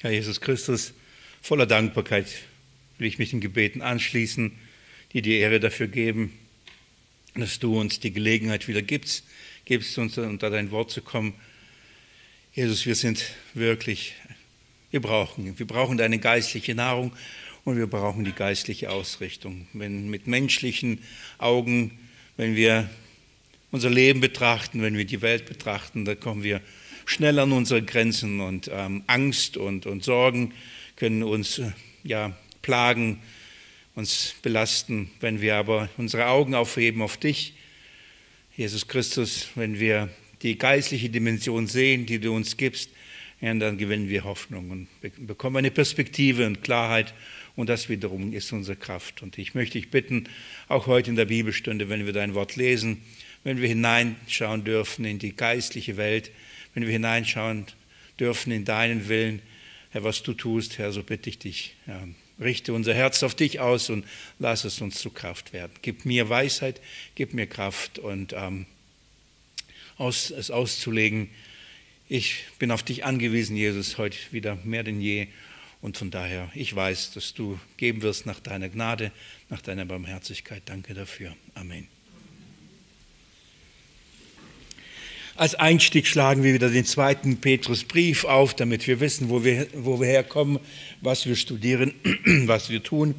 Herr Jesus Christus, voller Dankbarkeit will ich mich den Gebeten anschließen, die die Ehre dafür geben, dass du uns die Gelegenheit wieder gibst, gibst uns unter dein Wort zu kommen. Jesus, wir sind wirklich, wir brauchen, wir brauchen deine geistliche Nahrung und wir brauchen die geistliche Ausrichtung. Wenn mit menschlichen Augen, wenn wir unser Leben betrachten, wenn wir die Welt betrachten, da kommen wir schnell an unsere Grenzen und ähm, Angst und, und Sorgen können uns äh, ja, plagen, uns belasten. Wenn wir aber unsere Augen aufheben auf dich, Jesus Christus, wenn wir die geistliche Dimension sehen, die du uns gibst, ja, dann gewinnen wir Hoffnung und bekommen eine Perspektive und Klarheit. Und das wiederum ist unsere Kraft. Und ich möchte dich bitten, auch heute in der Bibelstunde, wenn wir dein Wort lesen, wenn wir hineinschauen dürfen in die geistliche Welt, wenn wir hineinschauen dürfen in deinen Willen, Herr, was du tust, Herr, so bitte ich dich. Ja, richte unser Herz auf dich aus und lass es uns zu Kraft werden. Gib mir Weisheit, gib mir Kraft und ähm, aus, es auszulegen. Ich bin auf dich angewiesen, Jesus, heute wieder mehr denn je. Und von daher, ich weiß, dass du geben wirst nach deiner Gnade, nach deiner Barmherzigkeit. Danke dafür. Amen. Als Einstieg schlagen wir wieder den zweiten Petrusbrief auf, damit wir wissen, wo wir, wo wir herkommen, was wir studieren, was wir tun.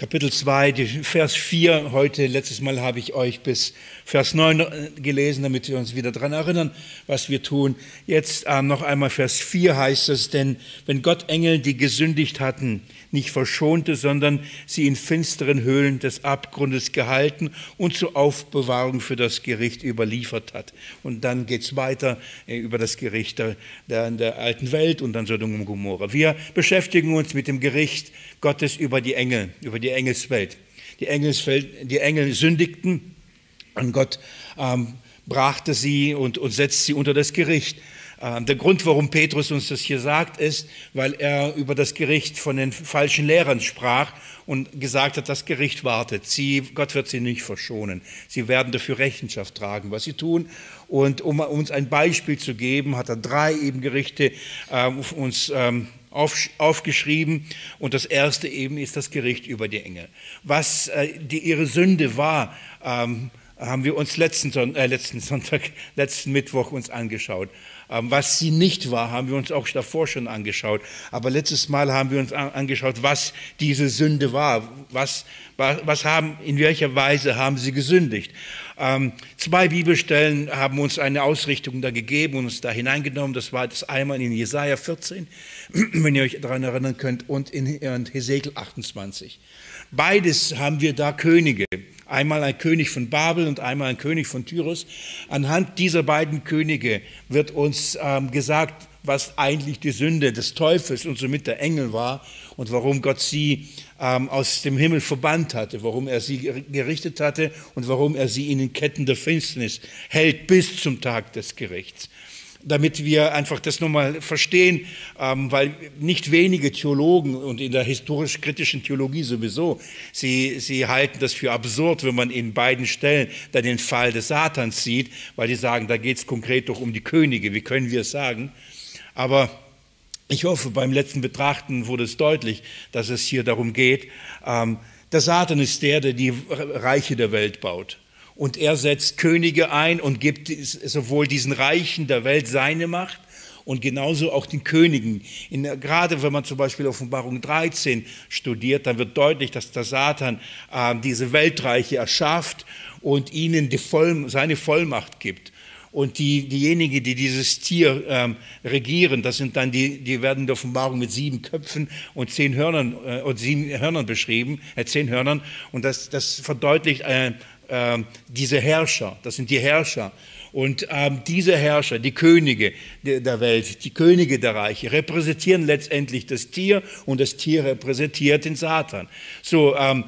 Kapitel 2, Vers 4. Heute, letztes Mal habe ich euch bis Vers 9 äh, gelesen, damit wir uns wieder daran erinnern, was wir tun. Jetzt äh, noch einmal Vers 4 heißt es, denn wenn Gott Engel, die gesündigt hatten, nicht verschonte, sondern sie in finsteren Höhlen des Abgrundes gehalten und zur Aufbewahrung für das Gericht überliefert hat. Und dann geht es weiter äh, über das Gericht der, der, der alten Welt und dann Sodom und Gomorra. Wir beschäftigen uns mit dem Gericht Gottes über die Engel, über die Engelswelt. Die, Engelswelt, die Engel sündigten und Gott ähm, brachte sie und, und setzte sie unter das Gericht. Ähm, der Grund, warum Petrus uns das hier sagt, ist, weil er über das Gericht von den falschen Lehrern sprach und gesagt hat, das Gericht wartet. Sie, Gott wird sie nicht verschonen. Sie werden dafür Rechenschaft tragen, was sie tun. Und um uns ein Beispiel zu geben, hat er drei eben Gerichte äh, uns ähm, auf, aufgeschrieben. Und das erste eben ist das Gericht über die Engel. Was äh, die, ihre Sünde war, ähm, haben wir uns letzten, äh, letzten Sonntag, letzten Mittwoch uns angeschaut. Ähm, was sie nicht war, haben wir uns auch davor schon angeschaut. Aber letztes Mal haben wir uns angeschaut, was diese Sünde war. Was, was haben, in welcher Weise haben sie gesündigt. Ähm, zwei Bibelstellen haben uns eine Ausrichtung da gegeben und uns da hineingenommen. Das war das einmal in Jesaja 14, wenn ihr euch daran erinnern könnt, und in Hesekiel 28. Beides haben wir da Könige. Einmal ein König von Babel und einmal ein König von Tyrus. Anhand dieser beiden Könige wird uns ähm, gesagt, was eigentlich die Sünde des Teufels und somit der Engel war und warum Gott sie ähm, aus dem Himmel verbannt hatte, warum er sie gerichtet hatte und warum er sie in den Ketten der Finsternis hält bis zum Tag des Gerichts damit wir einfach das nochmal verstehen, ähm, weil nicht wenige Theologen und in der historisch-kritischen Theologie sowieso, sie, sie halten das für absurd, wenn man in beiden Stellen dann den Fall des Satans sieht, weil die sagen, da geht es konkret doch um die Könige, wie können wir es sagen? Aber ich hoffe, beim letzten Betrachten wurde es deutlich, dass es hier darum geht, ähm, der Satan ist der, der die Reiche der Welt baut und er setzt Könige ein und gibt sowohl diesen Reichen der Welt seine Macht und genauso auch den Königen. In, gerade wenn man zum Beispiel Offenbarung 13 studiert, dann wird deutlich, dass der Satan äh, diese Weltreiche erschafft und ihnen Voll, seine Vollmacht gibt. Und die, diejenigen, die dieses Tier ähm, regieren, das sind dann die, die werden in der Offenbarung mit sieben Köpfen und zehn Hörnern äh, und sieben Hörnern beschrieben, äh, zehn Hörnern. Und das, das verdeutlicht äh, ähm, diese Herrscher, das sind die Herrscher. Und ähm, diese Herrscher, die Könige der Welt, die Könige der Reiche, repräsentieren letztendlich das Tier und das Tier repräsentiert den Satan. So, ähm,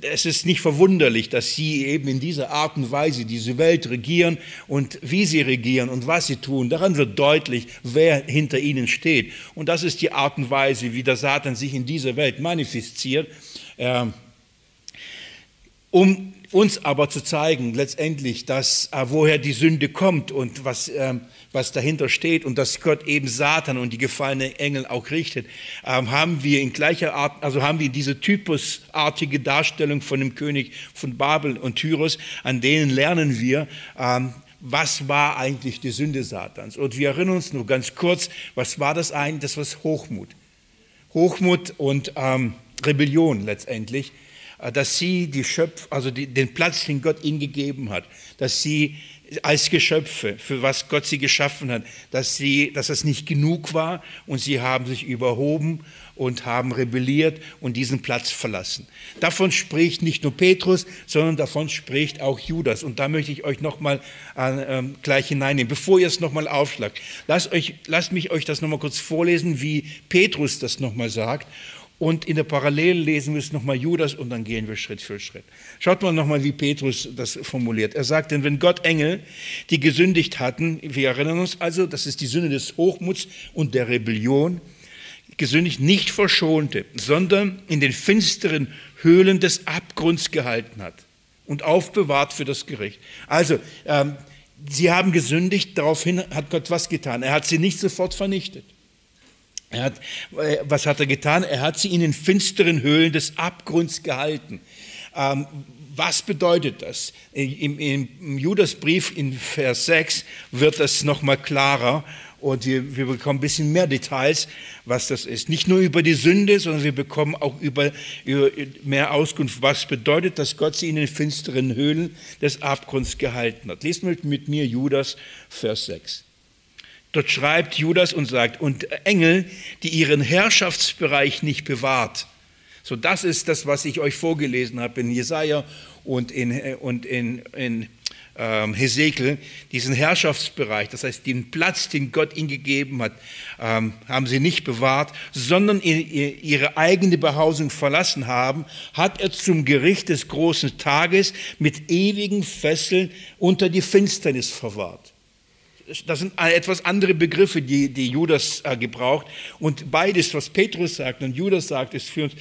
es ist nicht verwunderlich, dass sie eben in dieser Art und Weise diese Welt regieren und wie sie regieren und was sie tun. Daran wird deutlich, wer hinter ihnen steht. Und das ist die Art und Weise, wie der Satan sich in dieser Welt manifestiert. Ähm, um uns aber zu zeigen, letztendlich, dass äh, woher die Sünde kommt und was, ähm, was dahinter steht und dass Gott eben Satan und die gefallenen Engel auch richtet, ähm, haben wir in gleicher Art, also haben wir diese typusartige Darstellung von dem König von Babel und Tyros, an denen lernen wir, ähm, was war eigentlich die Sünde Satans. Und wir erinnern uns nur ganz kurz, was war das eigentlich? Das war Hochmut. Hochmut und ähm, Rebellion letztendlich. Äh, dass sie die Schöpf, also die, den Platz, den Gott ihnen gegeben hat, dass sie als Geschöpfe, für was Gott sie geschaffen hat, dass, sie, dass es nicht genug war und sie haben sich überhoben und haben rebelliert und diesen Platz verlassen. Davon spricht nicht nur Petrus, sondern davon spricht auch Judas. Und da möchte ich euch nochmal äh, ähm, gleich hineinnehmen, bevor ihr es nochmal aufschlagt. Lasst, euch, lasst mich euch das nochmal kurz vorlesen, wie Petrus das nochmal sagt. Und in der Parallele lesen wir es nochmal Judas und dann gehen wir Schritt für Schritt. Schaut mal nochmal, wie Petrus das formuliert. Er sagt, denn wenn Gott Engel, die gesündigt hatten, wir erinnern uns also, das ist die Sünde des Hochmuts und der Rebellion, gesündigt nicht verschonte, sondern in den finsteren Höhlen des Abgrunds gehalten hat und aufbewahrt für das Gericht. Also, ähm, sie haben gesündigt, daraufhin hat Gott was getan. Er hat sie nicht sofort vernichtet. Hat, äh, was hat er getan? Er hat sie in den finsteren Höhlen des Abgrunds gehalten. Ähm, was bedeutet das? Im, Im, Judasbrief in Vers 6 wird das nochmal klarer und wir, wir, bekommen ein bisschen mehr Details, was das ist. Nicht nur über die Sünde, sondern wir bekommen auch über, über mehr Auskunft, was bedeutet, dass Gott sie in den finsteren Höhlen des Abgrunds gehalten hat. Lest mit mir Judas, Vers 6. Dort schreibt Judas und sagt, und Engel, die ihren Herrschaftsbereich nicht bewahrt. So, das ist das, was ich euch vorgelesen habe in Jesaja und in, und in, in ähm, Hesekiel, diesen Herrschaftsbereich, das heißt den Platz, den Gott ihnen gegeben hat, ähm, haben sie nicht bewahrt, sondern ihre eigene Behausung verlassen haben, hat er zum Gericht des großen Tages mit ewigen Fesseln unter die Finsternis verwahrt das sind etwas andere Begriffe, die, die Judas äh, gebraucht. Und beides, was Petrus sagt und Judas sagt, ist für uns,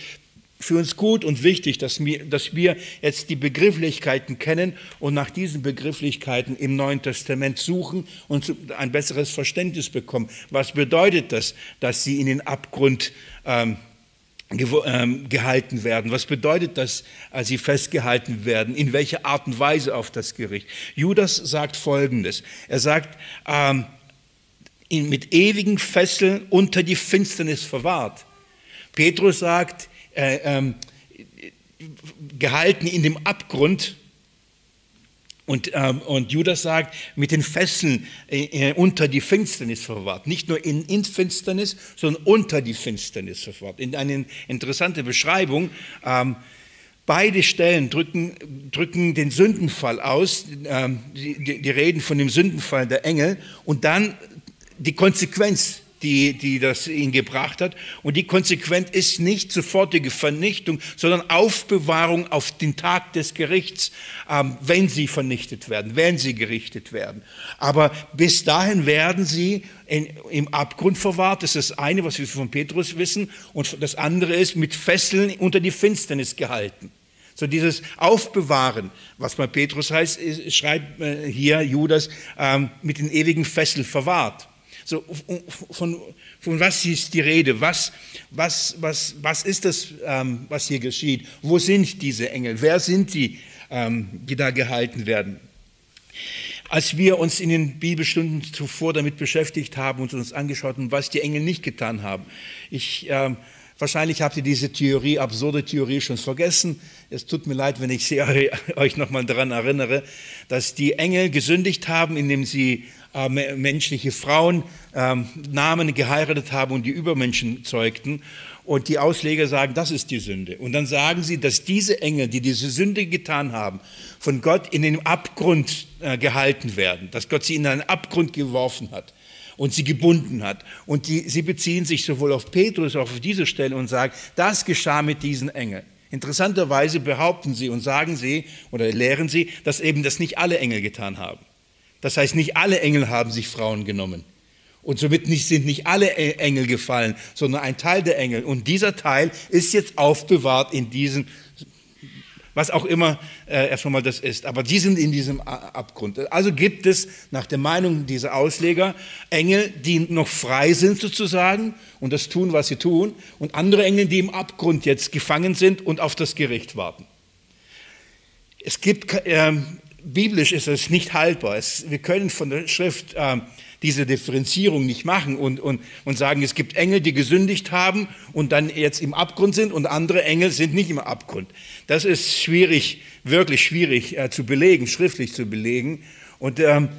für uns gut und wichtig, dass wir, dass wir jetzt die Begrifflichkeiten kennen und nach diesen Begrifflichkeiten im Neuen Testament suchen und ein besseres Verständnis bekommen. Was bedeutet das, dass sie in den Abgrund ähm, gehalten werden. Was bedeutet das, als sie festgehalten werden? In welcher Art und Weise auf das Gericht? Judas sagt Folgendes. Er sagt, ähm, mit ewigen Fesseln unter die Finsternis verwahrt. Petrus sagt, äh, ähm, gehalten in dem Abgrund und, ähm, und Judas sagt, mit den Fesseln äh, äh, unter die Finsternis verwahrt. Nicht nur in, in Finsternis, sondern unter die Finsternis verwahrt. In eine interessante Beschreibung. Ähm, beide Stellen drücken, drücken den Sündenfall aus. Ähm, die, die reden von dem Sündenfall der Engel und dann die Konsequenz die, die das ihn gebracht hat. Und die Konsequenz ist nicht sofortige Vernichtung, sondern Aufbewahrung auf den Tag des Gerichts, ähm, wenn sie vernichtet werden, wenn sie gerichtet werden. Aber bis dahin werden sie in, im Abgrund verwahrt. Das ist das eine, was wir von Petrus wissen. Und das andere ist mit Fesseln unter die Finsternis gehalten. So dieses Aufbewahren, was bei Petrus heißt, schreibt äh, hier Judas, ähm, mit den ewigen Fesseln verwahrt. So, von, von was ist die Rede? Was, was, was, was ist das, ähm, was hier geschieht? Wo sind diese Engel? Wer sind die, ähm, die da gehalten werden? Als wir uns in den Bibelstunden zuvor damit beschäftigt haben und uns angeschaut haben, was die Engel nicht getan haben, ich, ähm, wahrscheinlich habt ihr diese Theorie, absurde Theorie schon vergessen. Es tut mir leid, wenn ich euch nochmal daran erinnere, dass die Engel gesündigt haben, indem sie äh, menschliche Frauen ähm, Namen geheiratet haben und die Übermenschen zeugten. Und die Ausleger sagen, das ist die Sünde. Und dann sagen sie, dass diese Engel, die diese Sünde getan haben, von Gott in den Abgrund äh, gehalten werden, dass Gott sie in einen Abgrund geworfen hat und sie gebunden hat. Und die, sie beziehen sich sowohl auf Petrus als auch auf diese Stelle und sagen, das geschah mit diesen Engeln. Interessanterweise behaupten sie und sagen sie oder lehren sie, dass eben das nicht alle Engel getan haben. Das heißt, nicht alle Engel haben sich Frauen genommen. Und somit nicht, sind nicht alle Engel gefallen, sondern ein Teil der Engel. Und dieser Teil ist jetzt aufbewahrt in diesen was auch immer äh, erst einmal das ist. Aber die sind in diesem Abgrund. Also gibt es nach der Meinung dieser Ausleger Engel, die noch frei sind sozusagen und das tun, was sie tun, und andere Engel, die im Abgrund jetzt gefangen sind und auf das Gericht warten. Es gibt, äh, biblisch ist es nicht haltbar. Es, wir können von der Schrift äh, diese Differenzierung nicht machen und, und, und sagen, es gibt Engel, die gesündigt haben und dann jetzt im Abgrund sind und andere Engel sind nicht im Abgrund. Das ist schwierig, wirklich schwierig äh, zu belegen, schriftlich zu belegen. Und ähm,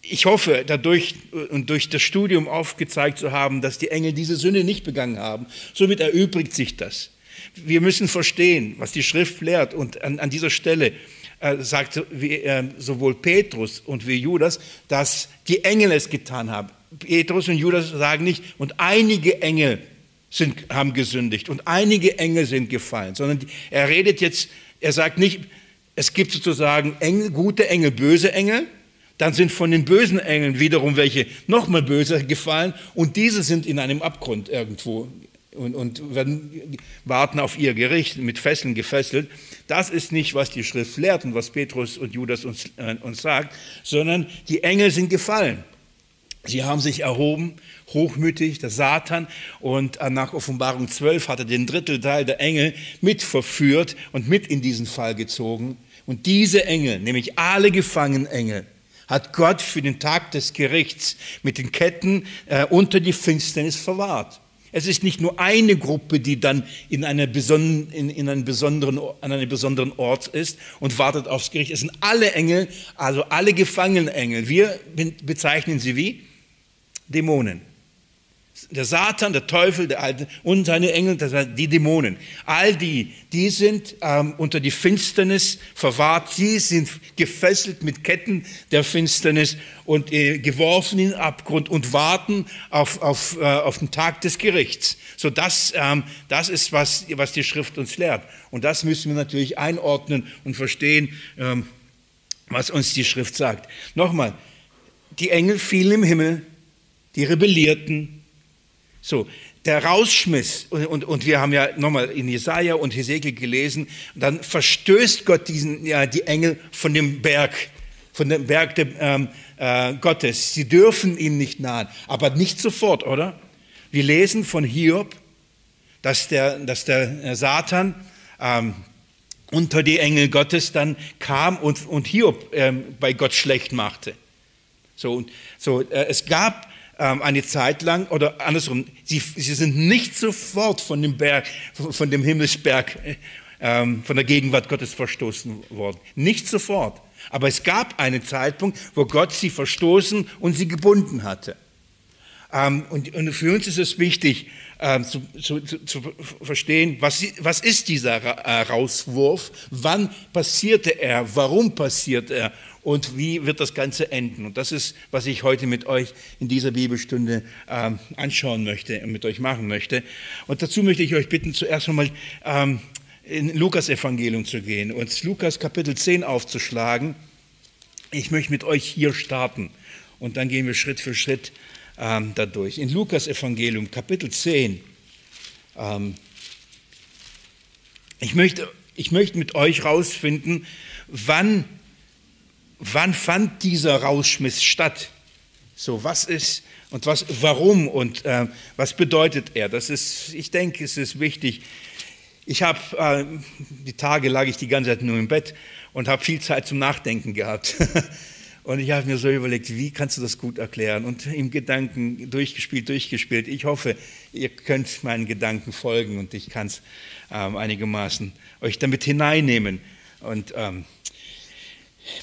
ich hoffe, dadurch und durch das Studium aufgezeigt zu haben, dass die Engel diese Sünde nicht begangen haben. Somit erübrigt sich das. Wir müssen verstehen, was die Schrift lehrt und an, an dieser Stelle äh, sagt wie, äh, sowohl Petrus und wie Judas, dass die Engel es getan haben. Petrus und Judas sagen nicht, und einige Engel sind, haben gesündigt und einige Engel sind gefallen, sondern er redet jetzt, er sagt nicht, es gibt sozusagen Engel, gute Engel, böse Engel, dann sind von den bösen Engeln wiederum welche nochmal böser gefallen und diese sind in einem Abgrund irgendwo und, und werden, warten auf ihr Gericht, mit Fesseln gefesselt. Das ist nicht, was die Schrift lehrt und was Petrus und Judas uns, äh, uns sagt, sondern die Engel sind gefallen. Sie haben sich erhoben, hochmütig, der Satan, und äh, nach Offenbarung 12 hat er den Drittelteil der Engel mit verführt und mit in diesen Fall gezogen. Und diese Engel, nämlich alle gefangenen Engel, hat Gott für den Tag des Gerichts mit den Ketten äh, unter die Finsternis verwahrt. Es ist nicht nur eine Gruppe, die dann in, einer beson in, in einem besonderen, an einem besonderen Ort ist und wartet aufs Gericht. Es sind alle Engel, also alle gefangenen Engel. Wir bezeichnen sie wie? Dämonen der Satan, der Teufel, der Alte und seine Engel, das heißt die Dämonen. All die, die sind ähm, unter die Finsternis verwahrt. Sie sind gefesselt mit Ketten der Finsternis und äh, geworfen in den Abgrund und warten auf, auf, äh, auf den Tag des Gerichts. So das, ähm, das ist, was, was die Schrift uns lehrt. Und das müssen wir natürlich einordnen und verstehen, ähm, was uns die Schrift sagt. Nochmal, die Engel fielen im Himmel, die rebellierten, so, der Rausschmiss, und, und, und wir haben ja nochmal in Jesaja und Hesekiel gelesen, dann verstößt Gott diesen, ja, die Engel von dem Berg, von dem Berg der, ähm, äh, Gottes. Sie dürfen ihm nicht nahen, aber nicht sofort, oder? Wir lesen von Hiob, dass der, dass der äh, Satan ähm, unter die Engel Gottes dann kam und, und Hiob ähm, bei Gott schlecht machte. So, so äh, es gab eine Zeit lang, oder andersrum, sie, sie sind nicht sofort von dem Berg, von dem Himmelsberg, ähm, von der Gegenwart Gottes verstoßen worden. Nicht sofort. Aber es gab einen Zeitpunkt, wo Gott sie verstoßen und sie gebunden hatte. Ähm, und, für uns ist es wichtig ähm, zu, zu, zu, verstehen, was, was ist dieser äh, Rauswurf, wann passierte er, warum passiert er und wie wird das Ganze enden. Und das ist, was ich heute mit euch in dieser Bibelstunde ähm, anschauen möchte und mit euch machen möchte. Und dazu möchte ich euch bitten, zuerst einmal ähm, in Lukas Evangelium zu gehen und Lukas Kapitel 10 aufzuschlagen. Ich möchte mit euch hier starten und dann gehen wir Schritt für Schritt ähm, dadurch. In Lukas Evangelium Kapitel 10. Ähm, ich, möchte, ich möchte mit euch rausfinden, wann wann fand dieser Rauschmiss statt? So, was ist und was, warum und äh, was bedeutet er? Das ist, ich denke, es ist wichtig. Ich habe, äh, die Tage lag ich die ganze Zeit nur im Bett und habe viel Zeit zum Nachdenken gehabt. und ich habe mir so überlegt, wie kannst du das gut erklären? Und im Gedanken durchgespielt, durchgespielt. Ich hoffe, ihr könnt meinen Gedanken folgen und ich kann es ähm, einigermaßen euch damit hineinnehmen. Und ähm,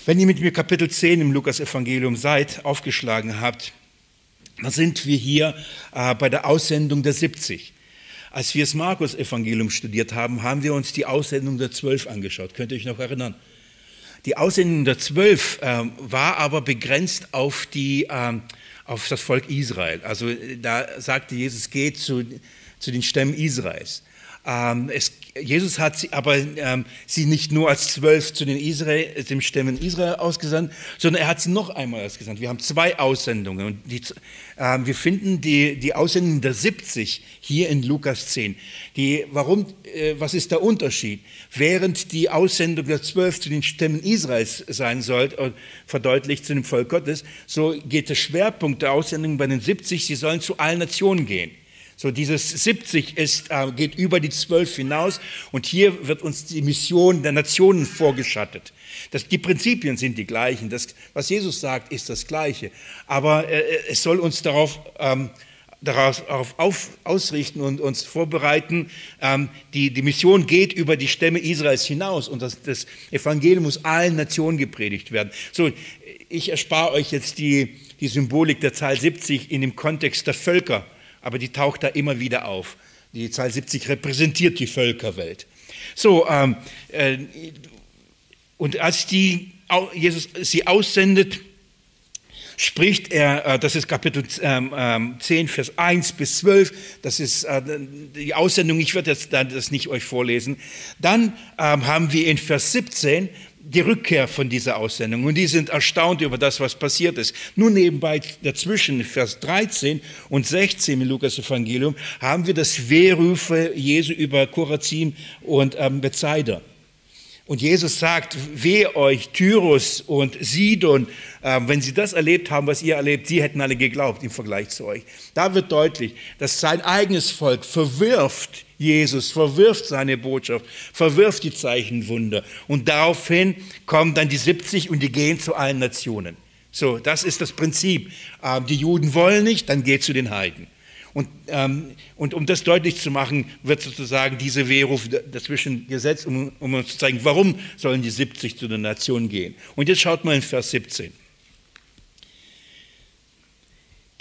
wenn ihr mit mir Kapitel 10 im Lukas-Evangelium seid, aufgeschlagen habt, dann sind wir hier äh, bei der Aussendung der 70. Als wir das Markus-Evangelium studiert haben, haben wir uns die Aussendung der 12 angeschaut. Könnt ihr euch noch erinnern? Die Aussendung der 12 äh, war aber begrenzt auf, die, äh, auf das Volk Israel. Also da sagte Jesus, geht zu, zu den Stämmen Israels. Ähm, es, Jesus hat sie, aber ähm, sie nicht nur als zwölf zu den Israel, dem Stämmen Israel ausgesandt, sondern er hat sie noch einmal ausgesandt. Wir haben zwei Aussendungen. Und die, äh, wir finden die, die Aussendung der 70 hier in Lukas 10. Die, warum, äh, was ist der Unterschied? Während die Aussendung der zwölf zu den Stämmen Israels sein soll, verdeutlicht zu dem Volk Gottes, so geht der Schwerpunkt der Aussendung bei den 70, sie sollen zu allen Nationen gehen. So dieses 70 ist, äh, geht über die 12 hinaus und hier wird uns die Mission der Nationen vorgeschattet. Das, die Prinzipien sind die gleichen. Das, was Jesus sagt, ist das Gleiche. Aber äh, es soll uns darauf, ähm, darauf auf, ausrichten und uns vorbereiten. Ähm, die, die Mission geht über die Stämme Israels hinaus und das, das Evangelium muss allen Nationen gepredigt werden. So, ich erspare euch jetzt die, die Symbolik der Zahl 70 in dem Kontext der Völker aber die taucht da immer wieder auf. Die Zahl 70 repräsentiert die Völkerwelt. So, ähm, äh, und als die, Jesus sie aussendet, spricht er, äh, das ist Kapitel ähm, 10, ähm, Vers 1 bis 12, das ist äh, die Aussendung, ich werde jetzt das nicht euch vorlesen. Dann ähm, haben wir in Vers 17 die Rückkehr von dieser Aussendung. Und die sind erstaunt über das, was passiert ist. Nur nebenbei dazwischen, Vers 13 und 16 im Lukas-Evangelium, haben wir das Wehrufe Jesu über Korazin und ähm, Bethsaida. Und Jesus sagt, weh euch, Tyrus und Sidon, äh, wenn sie das erlebt haben, was ihr erlebt, sie hätten alle geglaubt im Vergleich zu euch. Da wird deutlich, dass sein eigenes Volk verwirft Jesus, verwirft seine Botschaft, verwirft die Zeichenwunder. Und daraufhin kommen dann die 70 und die gehen zu allen Nationen. So, das ist das Prinzip. Ähm, die Juden wollen nicht, dann geht zu den Heiden. Und, ähm, und um das deutlich zu machen, wird sozusagen diese Wehruf dazwischen gesetzt, um, um uns zu zeigen, warum sollen die 70 zu den Nationen gehen. Und jetzt schaut mal in Vers 17.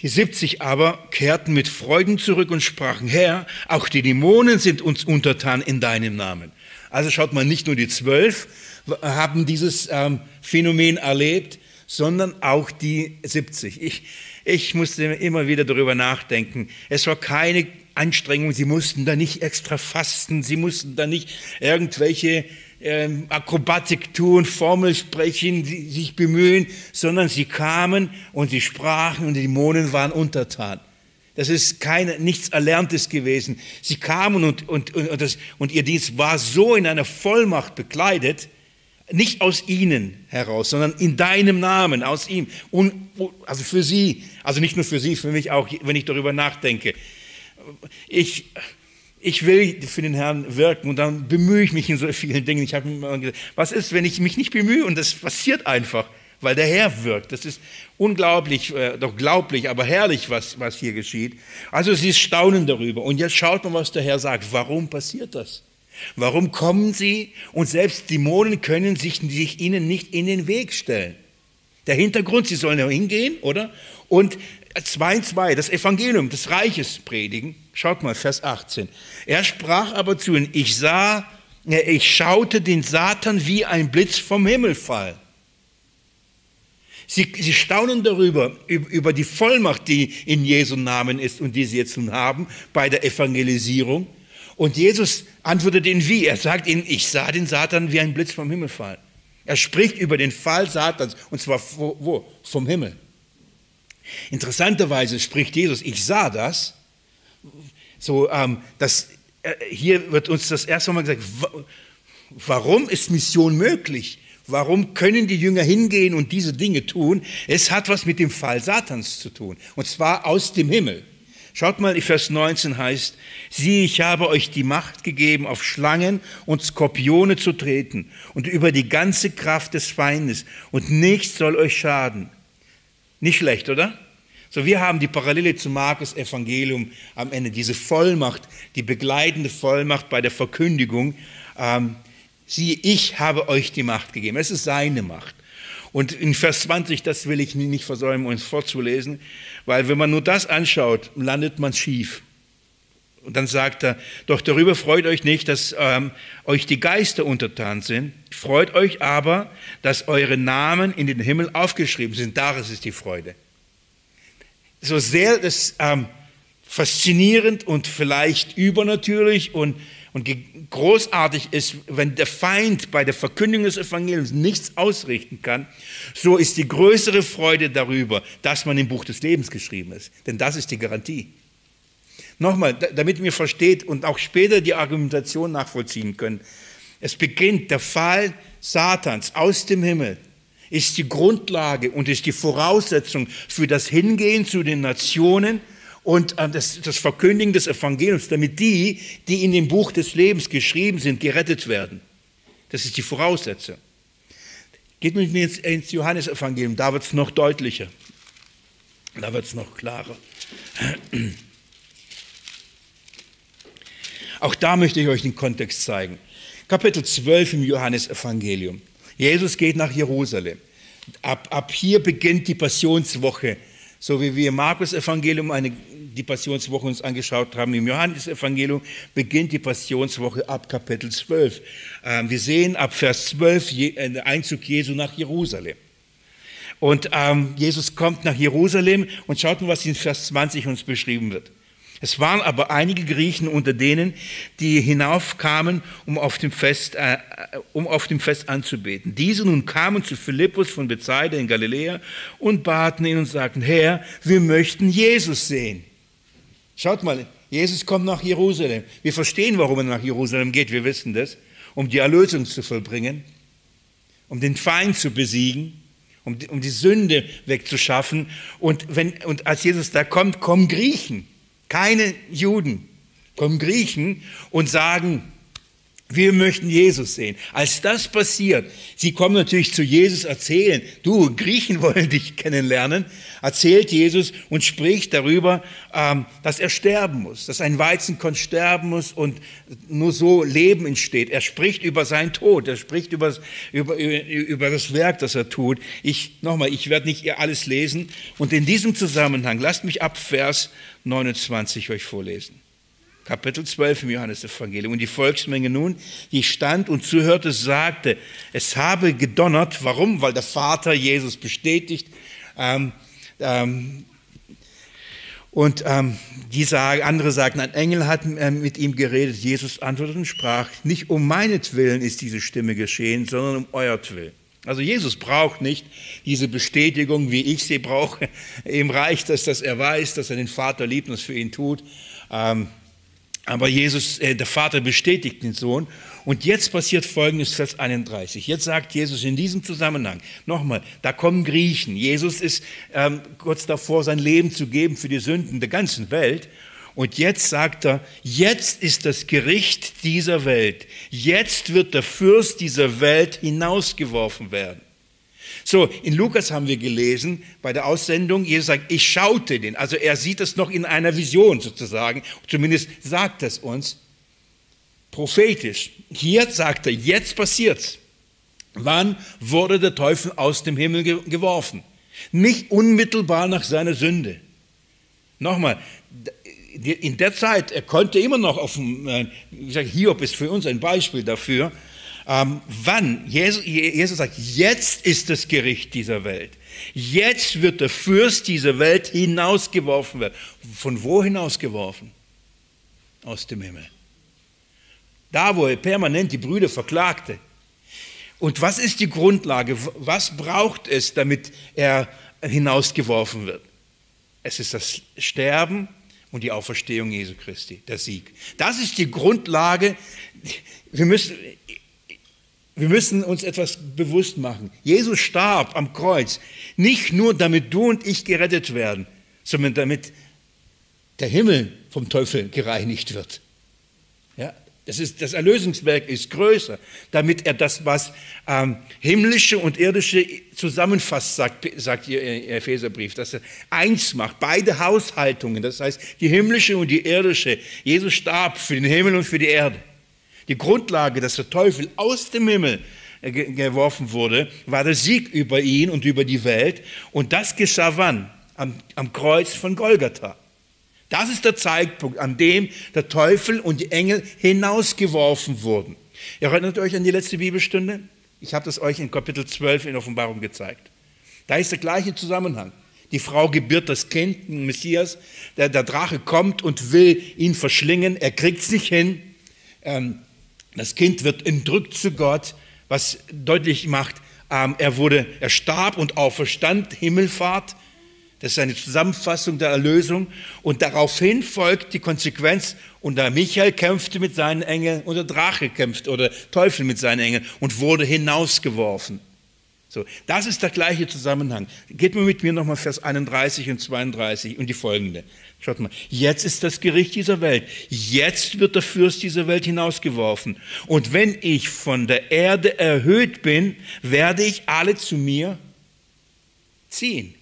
Die 70 aber kehrten mit Freuden zurück und sprachen, Herr, auch die Dämonen sind uns untertan in deinem Namen. Also schaut mal, nicht nur die zwölf haben dieses ähm, Phänomen erlebt, sondern auch die 70. Ich, ich musste immer wieder darüber nachdenken. Es war keine Anstrengung, sie mussten da nicht extra fasten, sie mussten da nicht irgendwelche ähm, Akrobatik tun, Formel sprechen, sich bemühen, sondern sie kamen und sie sprachen und die Dämonen waren untertan. Das ist keine, nichts Erlerntes gewesen. Sie kamen und, und, und, das, und ihr Dienst war so in einer Vollmacht bekleidet, nicht aus ihnen heraus, sondern in deinem Namen, aus ihm. Und, also für sie, also nicht nur für sie, für mich auch, wenn ich darüber nachdenke. Ich, ich will für den Herrn wirken und dann bemühe ich mich in so vielen Dingen. Ich habe mir immer gesagt, was ist, wenn ich mich nicht bemühe und das passiert einfach, weil der Herr wirkt. Das ist unglaublich, äh, doch glaublich, aber herrlich, was, was hier geschieht. Also sie staunen darüber. Und jetzt schaut mal, was der Herr sagt. Warum passiert das? Warum kommen sie und selbst Dämonen können sich, sich ihnen nicht in den Weg stellen? Der Hintergrund, sie sollen ja hingehen, oder? Und 2 2, das Evangelium des Reiches predigen. Schaut mal, Vers 18. Er sprach aber zu ihnen, ich sah, ich schaute den Satan wie ein Blitz vom Himmel fallen. Sie, sie staunen darüber, über die Vollmacht, die in Jesu Namen ist und die sie jetzt nun haben bei der Evangelisierung. Und Jesus antwortet ihnen wie? Er sagt ihnen, ich sah den Satan wie ein Blitz vom Himmel fallen. Er spricht über den Fall Satans, und zwar wo? wo? Vom Himmel. Interessanterweise spricht Jesus, ich sah das. So, ähm, das, äh, hier wird uns das erste Mal gesagt, warum ist Mission möglich? Warum können die Jünger hingehen und diese Dinge tun? Es hat was mit dem Fall Satans zu tun, und zwar aus dem Himmel. Schaut mal, Vers 19 heißt, sieh, ich habe euch die Macht gegeben, auf Schlangen und Skorpione zu treten und über die ganze Kraft des Feindes und nichts soll euch schaden. Nicht schlecht, oder? So, wir haben die Parallele zum Markus Evangelium am Ende, diese Vollmacht, die begleitende Vollmacht bei der Verkündigung. Ähm, siehe, ich habe euch die Macht gegeben. Es ist seine Macht. Und in Vers 20, das will ich nicht versäumen, uns vorzulesen, weil wenn man nur das anschaut, landet man schief. Und dann sagt er, doch darüber freut euch nicht, dass ähm, euch die Geister untertan sind. Freut euch aber, dass eure Namen in den Himmel aufgeschrieben sind. Darin ist die Freude. So sehr das ähm, faszinierend und vielleicht übernatürlich und, und großartig ist, wenn der Feind bei der Verkündigung des Evangeliums nichts ausrichten kann, so ist die größere Freude darüber, dass man im Buch des Lebens geschrieben ist. Denn das ist die Garantie. Nochmal, damit mir versteht und auch später die Argumentation nachvollziehen können. Es beginnt der Fall Satans aus dem Himmel ist die Grundlage und ist die Voraussetzung für das Hingehen zu den Nationen und äh, das, das Verkündigen des Evangeliums, damit die, die in dem Buch des Lebens geschrieben sind, gerettet werden. Das ist die Voraussetzung. Geht mit mir ins Johannesevangelium, da wird es noch deutlicher. Da wird es noch klarer. Auch da möchte ich euch den Kontext zeigen. Kapitel 12 im Johannesevangelium. Jesus geht nach Jerusalem. Ab, ab hier beginnt die Passionswoche. So wie wir im Markus-Evangelium eine, die Passionswoche uns angeschaut haben, im Johannes-Evangelium beginnt die Passionswoche ab Kapitel 12. Ähm, wir sehen ab Vers 12 äh, den Einzug Jesu nach Jerusalem. Und ähm, Jesus kommt nach Jerusalem und schaut mal, was in Vers 20 uns beschrieben wird. Es waren aber einige Griechen unter denen, die hinaufkamen, um auf dem Fest, äh, um auf dem Fest anzubeten. Diese nun kamen zu Philippus von Bethsaida in Galiläa und baten ihn und sagten, Herr, wir möchten Jesus sehen. Schaut mal, Jesus kommt nach Jerusalem. Wir verstehen, warum er nach Jerusalem geht, wir wissen das, um die Erlösung zu vollbringen, um den Feind zu besiegen, um die, um die Sünde wegzuschaffen. Und, wenn, und als Jesus da kommt, kommen Griechen keine Juden, kommen Griechen und sagen, wir möchten Jesus sehen. Als das passiert, sie kommen natürlich zu Jesus erzählen, du, Griechen wollen dich kennenlernen, erzählt Jesus und spricht darüber, ähm, dass er sterben muss, dass ein Weizenkorn sterben muss und nur so Leben entsteht. Er spricht über seinen Tod, er spricht über, über, über das Werk, das er tut. Ich, nochmal, ich werde nicht alles lesen und in diesem Zusammenhang, lasst mich ab Vers 29 euch vorlesen. Kapitel 12 im Johannesevangelium. Und die Volksmenge nun, die stand und zuhörte, sagte, es habe gedonnert. Warum? Weil der Vater Jesus bestätigt. Ähm, ähm, und ähm, die sagen, andere sagten, ein Engel hat äh, mit ihm geredet. Jesus antwortete und sprach, nicht um meinetwillen ist diese Stimme geschehen, sondern um euertwillen. Also Jesus braucht nicht diese Bestätigung, wie ich sie brauche. Ihm reicht es, dass er weiß, dass er den Vater liebt und es für ihn tut. Aber Jesus, äh, der Vater bestätigt den Sohn. Und jetzt passiert Folgendes, Vers 31. Jetzt sagt Jesus in diesem Zusammenhang, nochmal, da kommen Griechen. Jesus ist ähm, kurz davor, sein Leben zu geben für die Sünden der ganzen Welt. Und jetzt sagt er, jetzt ist das Gericht dieser Welt. Jetzt wird der Fürst dieser Welt hinausgeworfen werden. So, in Lukas haben wir gelesen, bei der Aussendung, Jesus sagt, ich schaute den. Also er sieht es noch in einer Vision sozusagen. Zumindest sagt es uns prophetisch. Hier sagt er, jetzt passiert's. Wann wurde der Teufel aus dem Himmel geworfen? Nicht unmittelbar nach seiner Sünde. Nochmal, in der Zeit, er konnte immer noch auf dem, äh, wie gesagt, Hiob ist für uns ein Beispiel dafür, ähm, wann? Jesus, Jesus sagt, jetzt ist das Gericht dieser Welt. Jetzt wird der Fürst dieser Welt hinausgeworfen werden. Von wo hinausgeworfen? Aus dem Himmel. Da, wo er permanent die Brüder verklagte. Und was ist die Grundlage? Was braucht es, damit er hinausgeworfen wird? Es ist das Sterben und die Auferstehung Jesu Christi, der Sieg. Das ist die Grundlage. Wir müssen, wir müssen uns etwas bewusst machen. Jesus starb am Kreuz, nicht nur damit du und ich gerettet werden, sondern damit der Himmel vom Teufel gereinigt wird. Ja, das, ist, das Erlösungswerk ist größer, damit er das, was ähm, himmlische und irdische zusammenfasst, sagt, sagt ihr Epheserbrief, dass er eins macht, beide Haushaltungen, das heißt die himmlische und die irdische. Jesus starb für den Himmel und für die Erde. Die Grundlage, dass der Teufel aus dem Himmel äh, geworfen wurde, war der Sieg über ihn und über die Welt. Und das geschah wann? Am, am Kreuz von Golgatha. Das ist der Zeitpunkt, an dem der Teufel und die Engel hinausgeworfen wurden. Ihr erinnert euch an die letzte Bibelstunde? Ich habe das euch in Kapitel 12 in Offenbarung gezeigt. Da ist der gleiche Zusammenhang. Die Frau gebiert das Kind, Messias. Der, der Drache kommt und will ihn verschlingen. Er kriegt es nicht hin. ähm, das Kind wird entrückt zu Gott, was deutlich macht, ähm, er wurde, er starb und auferstand, Himmelfahrt. Das ist eine Zusammenfassung der Erlösung. Und daraufhin folgt die Konsequenz. Und der Michael kämpfte mit seinen Engeln und der Drache kämpft oder Teufel mit seinen Engeln und wurde hinausgeworfen. So, das ist der gleiche Zusammenhang. Geht mal mit mir nochmal Vers 31 und 32 und die folgende. Schaut mal, jetzt ist das Gericht dieser Welt. Jetzt wird der Fürst dieser Welt hinausgeworfen. Und wenn ich von der Erde erhöht bin, werde ich alle zu mir ziehen.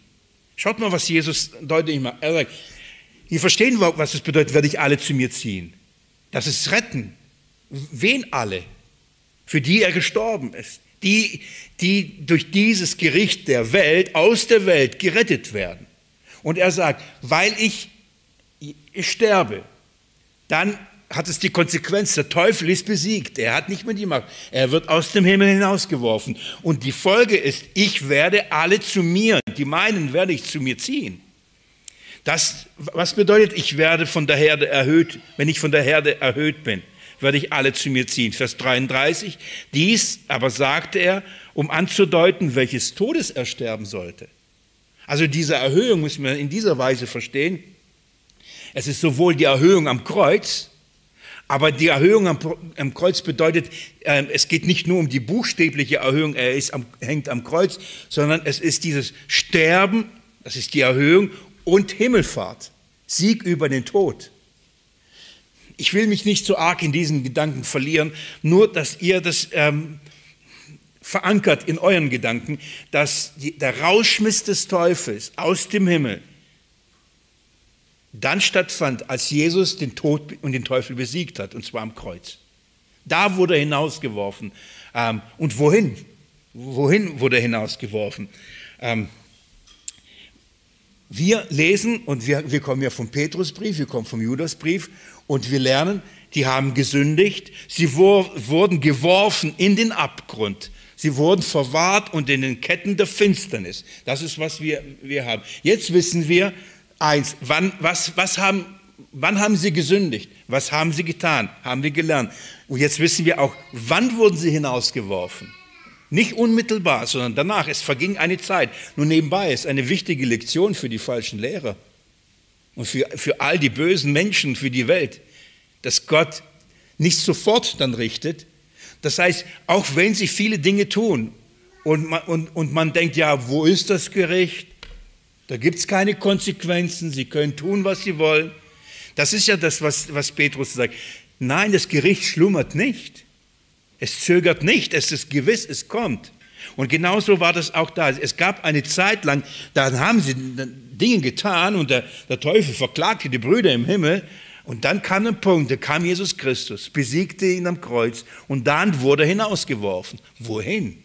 Schaut mal, was Jesus deutlich macht. Er sagt, ihr verstehen, was es bedeutet, werde ich alle zu mir ziehen. Das ist retten. Wen alle? Für die er gestorben ist. Die, die durch dieses Gericht der Welt, aus der Welt gerettet werden. Und er sagt, weil ich, ich sterbe, dann hat es die Konsequenz, der Teufel ist besiegt, er hat nicht mehr die Macht, er wird aus dem Himmel hinausgeworfen. Und die Folge ist, ich werde alle zu mir, die meinen werde ich zu mir ziehen. Das, was bedeutet, ich werde von der Herde erhöht, wenn ich von der Herde erhöht bin, werde ich alle zu mir ziehen. Vers 33, dies aber sagte er, um anzudeuten, welches Todes er sterben sollte. Also diese Erhöhung müssen wir in dieser Weise verstehen. Es ist sowohl die Erhöhung am Kreuz, aber die Erhöhung am, am Kreuz bedeutet, äh, es geht nicht nur um die buchstäbliche Erhöhung, er ist am, hängt am Kreuz, sondern es ist dieses Sterben, das ist die Erhöhung und Himmelfahrt, Sieg über den Tod. Ich will mich nicht so arg in diesen Gedanken verlieren, nur dass ihr das ähm, verankert in euren Gedanken, dass die, der Rauschmiss des Teufels aus dem Himmel dann stattfand, als Jesus den Tod und den Teufel besiegt hat, und zwar am Kreuz. Da wurde er hinausgeworfen. Ähm, und wohin? Wohin wurde er hinausgeworfen? Ähm, wir lesen, und wir, wir kommen ja vom Petrusbrief, wir kommen vom Judasbrief, und wir lernen, die haben gesündigt, sie wurden geworfen in den Abgrund. Sie wurden verwahrt und in den Ketten der Finsternis. Das ist, was wir, wir haben. Jetzt wissen wir, Eins, wann, was, was haben, wann haben sie gesündigt? Was haben sie getan? Haben wir gelernt. Und jetzt wissen wir auch, wann wurden sie hinausgeworfen? Nicht unmittelbar, sondern danach. Es verging eine Zeit. Nur nebenbei ist eine wichtige Lektion für die falschen Lehrer und für, für all die bösen Menschen, für die Welt, dass Gott nicht sofort dann richtet. Das heißt, auch wenn sie viele Dinge tun und man, und, und man denkt, ja, wo ist das Gericht? Da gibt es keine Konsequenzen, sie können tun, was sie wollen. Das ist ja das, was, was Petrus sagt. Nein, das Gericht schlummert nicht. Es zögert nicht, es ist gewiss, es kommt. Und genauso war das auch da. Es gab eine Zeit lang, da haben sie Dinge getan und der, der Teufel verklagte die Brüder im Himmel. Und dann kam ein Punkt, da kam Jesus Christus, besiegte ihn am Kreuz und dann wurde er hinausgeworfen. Wohin?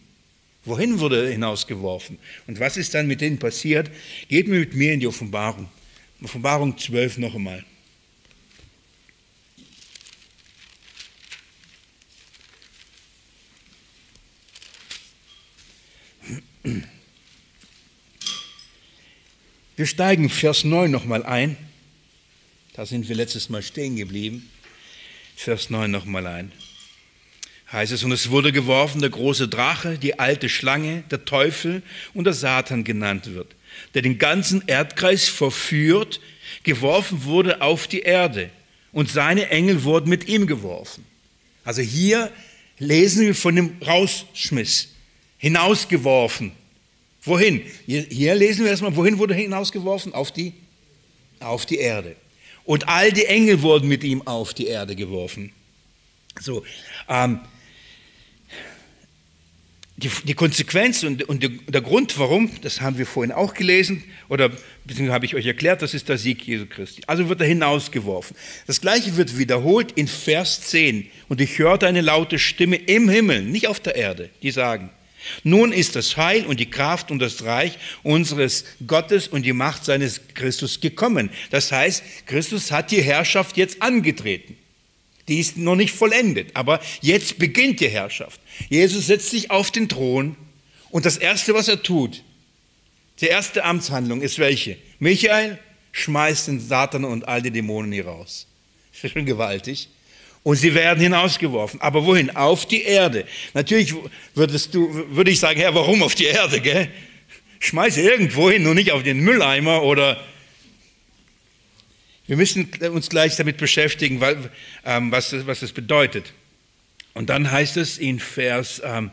Wohin wurde er hinausgeworfen? Und was ist dann mit denen passiert? Geht mit mir in die Offenbarung. Offenbarung 12 noch einmal. Wir steigen Vers 9 nochmal ein. Da sind wir letztes Mal stehen geblieben. Vers 9 nochmal ein heißt es, und es wurde geworfen der große Drache, die alte Schlange, der Teufel und der Satan genannt wird, der den ganzen Erdkreis verführt, geworfen wurde auf die Erde und seine Engel wurden mit ihm geworfen. Also hier lesen wir von dem Rausschmiss, hinausgeworfen. Wohin? Hier, lesen wir erstmal, wohin wurde er hinausgeworfen? Auf die, auf die Erde. Und all die Engel wurden mit ihm auf die Erde geworfen. So, ähm, die, die Konsequenz und, und der Grund, warum, das haben wir vorhin auch gelesen, oder beziehungsweise habe ich euch erklärt, das ist der Sieg Jesu Christi. Also wird er hinausgeworfen. Das gleiche wird wiederholt in Vers 10. Und ich hörte eine laute Stimme im Himmel, nicht auf der Erde, die sagen, nun ist das Heil und die Kraft und das Reich unseres Gottes und die Macht seines Christus gekommen. Das heißt, Christus hat die Herrschaft jetzt angetreten. Die ist noch nicht vollendet, aber jetzt beginnt die Herrschaft. Jesus setzt sich auf den Thron und das Erste, was er tut, die erste Amtshandlung ist welche? Michael schmeißt den Satan und all die Dämonen hier raus. Das ist schon gewaltig. Und sie werden hinausgeworfen. Aber wohin? Auf die Erde. Natürlich würdest du, würde ich sagen, Herr, warum auf die Erde, gell? Schmeiße irgendwo hin und nicht auf den Mülleimer oder. Wir müssen uns gleich damit beschäftigen, weil, ähm, was, was das bedeutet. Und dann heißt es in Vers ähm,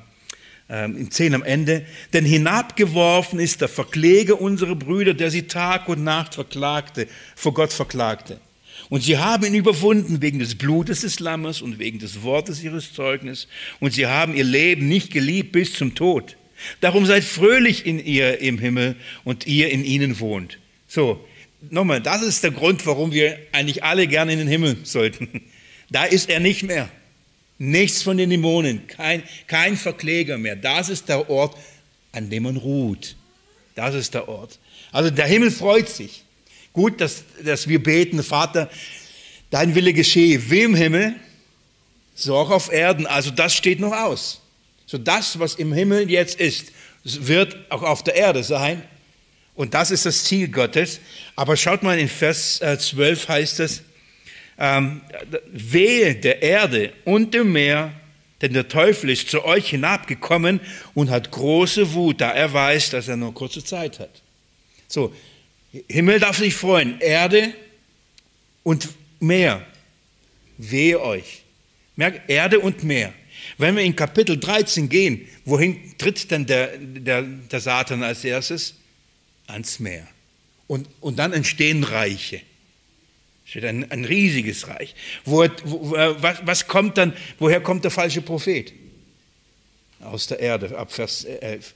ähm, in 10 am Ende, denn hinabgeworfen ist der Verkläger unserer Brüder, der sie Tag und Nacht verklagte, vor Gott verklagte. Und sie haben ihn überwunden wegen des Blutes des Lammes und wegen des Wortes ihres Zeugnisses. Und sie haben ihr Leben nicht geliebt bis zum Tod. Darum seid fröhlich in ihr im Himmel und ihr in ihnen wohnt. So, nochmal, das ist der Grund, warum wir eigentlich alle gerne in den Himmel sollten. Da ist er nicht mehr. Nichts von den Dämonen, kein, kein Verkläger mehr. Das ist der Ort, an dem man ruht. Das ist der Ort. Also der Himmel freut sich. Gut, dass, dass wir beten, Vater, dein Wille geschehe wie im Himmel, so auch auf Erden. Also das steht noch aus. So das, was im Himmel jetzt ist, wird auch auf der Erde sein. Und das ist das Ziel Gottes. Aber schaut mal, in Vers 12 äh, heißt es, ähm, wehe der Erde und dem Meer, denn der Teufel ist zu euch hinabgekommen und hat große Wut, da er weiß, dass er nur kurze Zeit hat. So, Himmel darf sich freuen, Erde und Meer. Wehe euch. Merkt, Erde und Meer. Wenn wir in Kapitel 13 gehen, wohin tritt denn der, der, der Satan als erstes? Ans Meer. Und, und dann entstehen Reiche. Steht ein, ein riesiges Reich. Wo, wo, was, was kommt dann, woher kommt der falsche Prophet? Aus der Erde, ab Vers 11.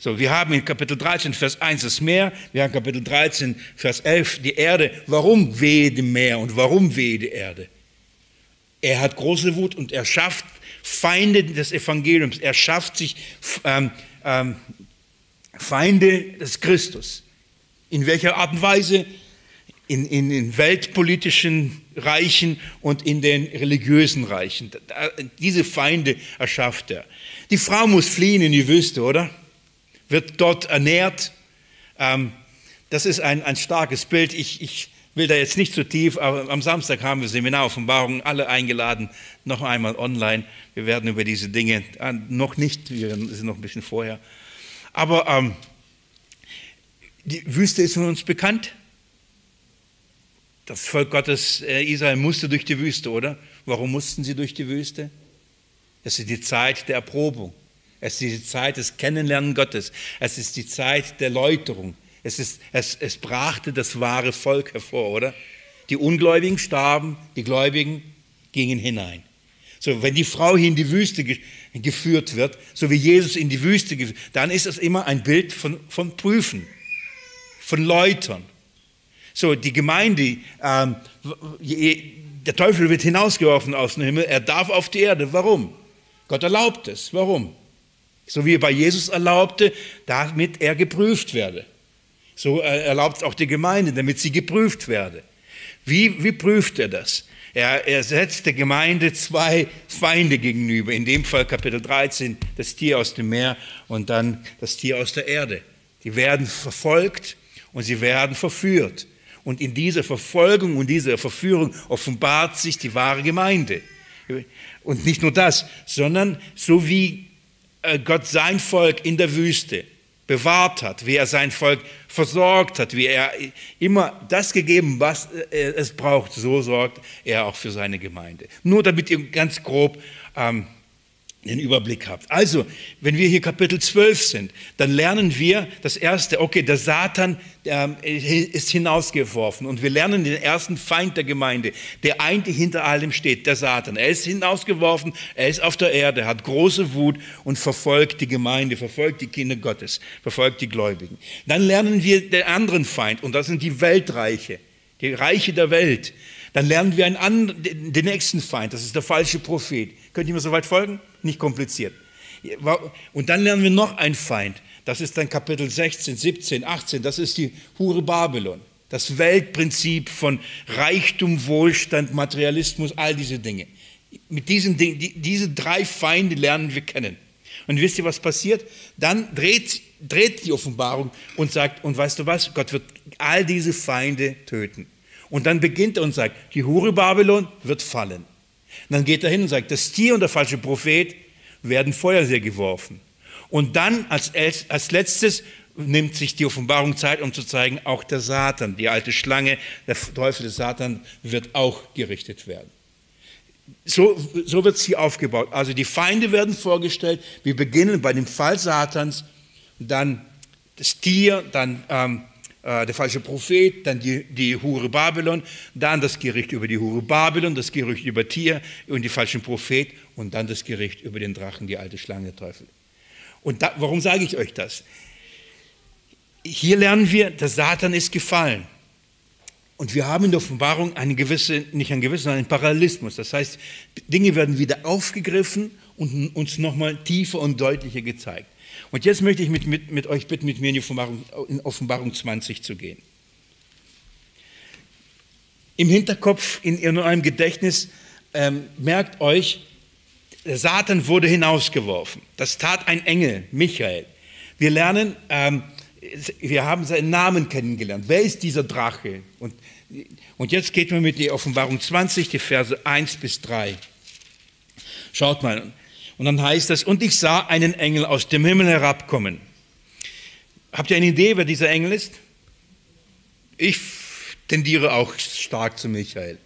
So, wir haben in Kapitel 13, Vers 1 das Meer, wir haben Kapitel 13, Vers 11 die Erde. Warum wehe dem Meer und warum wehe die Erde? Er hat große Wut und er schafft Feinde des Evangeliums, er schafft sich ähm, ähm, Feinde des Christus. In welcher Art und Weise? in, in den weltpolitischen Reichen und in den religiösen Reichen. Diese Feinde erschafft er. Die Frau muss fliehen in die Wüste, oder? Wird dort ernährt. Ähm, das ist ein, ein starkes Bild. Ich, ich will da jetzt nicht zu tief, aber am Samstag haben wir Seminar Offenbarung, alle eingeladen, noch einmal online. Wir werden über diese Dinge, äh, noch nicht, wir sind noch ein bisschen vorher. Aber ähm, die Wüste ist von uns bekannt. Das Volk Gottes äh, Israel musste durch die Wüste, oder? Warum mussten sie durch die Wüste? Es ist die Zeit der Erprobung. Es ist die Zeit des Kennenlernen Gottes. Es ist die Zeit der Läuterung. Es, ist, es, es brachte das wahre Volk hervor, oder? Die Ungläubigen starben, die Gläubigen gingen hinein. So, wenn die Frau hier in die Wüste geführt wird, so wie Jesus in die Wüste geführt, dann ist es immer ein Bild von, von Prüfen, von Läutern. So, die Gemeinde, ähm, der Teufel wird hinausgeworfen aus dem Himmel, er darf auf die Erde. Warum? Gott erlaubt es. Warum? So wie er bei Jesus erlaubte, damit er geprüft werde. So erlaubt es auch die Gemeinde, damit sie geprüft werde. Wie, wie prüft er das? Er, er setzt der Gemeinde zwei Feinde gegenüber. In dem Fall Kapitel 13, das Tier aus dem Meer und dann das Tier aus der Erde. Die werden verfolgt und sie werden verführt. Und in dieser Verfolgung und dieser Verführung offenbart sich die wahre Gemeinde. Und nicht nur das, sondern so wie äh, Gott sein Volk in der Wüste bewahrt hat, wie er sein Volk versorgt hat, wie er immer das gegeben, was äh, es braucht, so sorgt er auch für seine Gemeinde. Nur damit ihr ganz grob ähm, den Überblick habt. Also, wenn wir hier Kapitel 12 sind, dann lernen wir das erste, okay, der Satan ähm, ist hinausgeworfen und wir lernen den ersten Feind der Gemeinde, der eigentlich hinter allem steht, der Satan. Er ist hinausgeworfen, er ist auf der Erde, hat große Wut und verfolgt die Gemeinde, verfolgt die Kinder Gottes, verfolgt die Gläubigen. Dann lernen wir den anderen Feind und das sind die Weltreiche, die Reiche der Welt. Dann lernen wir einen anderen, den nächsten Feind, das ist der falsche Prophet. Könnt ihr mir soweit folgen? Nicht kompliziert. Und dann lernen wir noch einen Feind. Das ist dann Kapitel 16, 17, 18. Das ist die Hure Babylon. Das Weltprinzip von Reichtum, Wohlstand, Materialismus, all diese Dinge. Mit diesen Dingen, die, diese drei Feinde lernen wir kennen. Und wisst ihr, was passiert? Dann dreht, dreht die Offenbarung und sagt, und weißt du was? Gott wird all diese Feinde töten. Und dann beginnt er und sagt, die Hure Babylon wird fallen. Und dann geht er hin und sagt, das Tier und der falsche Prophet werden Feuersee geworfen. Und dann als, als letztes nimmt sich die Offenbarung Zeit, um zu zeigen, auch der Satan, die alte Schlange, der Teufel des Satan wird auch gerichtet werden. So, so wird es hier aufgebaut. Also die Feinde werden vorgestellt. Wir beginnen bei dem Fall Satans, dann das Tier, dann ähm, äh, der falsche Prophet, dann die, die Hure Babylon, dann das Gericht über die Hure Babylon, das Gericht über Tier und die falschen Prophet und dann das Gericht über den Drachen, die alte Schlange, Teufel. Und da, warum sage ich euch das? Hier lernen wir, der Satan ist gefallen. Und wir haben in der Offenbarung eine gewisse, nicht einen gewissen, sondern einen Parallelismus. Das heißt, Dinge werden wieder aufgegriffen und uns nochmal tiefer und deutlicher gezeigt. Und jetzt möchte ich mit, mit, mit euch bitten, mit mir in, die Offenbarung, in Offenbarung 20 zu gehen. Im Hinterkopf, in, in eurem Gedächtnis, ähm, merkt euch, der Satan wurde hinausgeworfen. Das tat ein Engel, Michael. Wir lernen, ähm, wir haben seinen Namen kennengelernt. Wer ist dieser Drache? Und, und jetzt geht man mit die Offenbarung 20, die Verse 1 bis 3. Schaut mal. Und dann heißt es, und ich sah einen Engel aus dem Himmel herabkommen. Habt ihr eine Idee, wer dieser Engel ist? Ich tendiere auch stark zu Michael.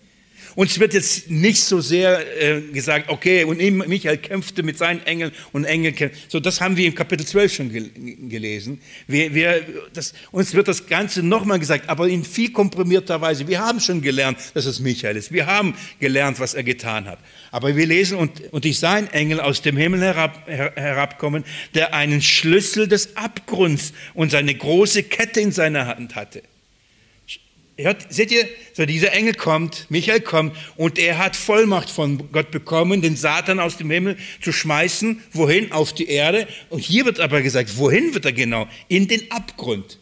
Und es wird jetzt nicht so sehr äh, gesagt, okay, und Michael kämpfte mit seinen Engeln und Engel kämpften. So, das haben wir im Kapitel 12 schon gel gelesen. Wir, wir, das, uns wird das Ganze nochmal gesagt, aber in viel komprimierter Weise. Wir haben schon gelernt, dass es Michael ist. Wir haben gelernt, was er getan hat. Aber wir lesen, und, und ich sah einen Engel aus dem Himmel herab, her, herabkommen, der einen Schlüssel des Abgrunds und seine große Kette in seiner Hand hatte. Hört, seht ihr, so dieser Engel kommt, Michael kommt und er hat Vollmacht von Gott bekommen, den Satan aus dem Himmel zu schmeißen. Wohin? Auf die Erde. Und hier wird aber gesagt, wohin wird er genau? In den Abgrund.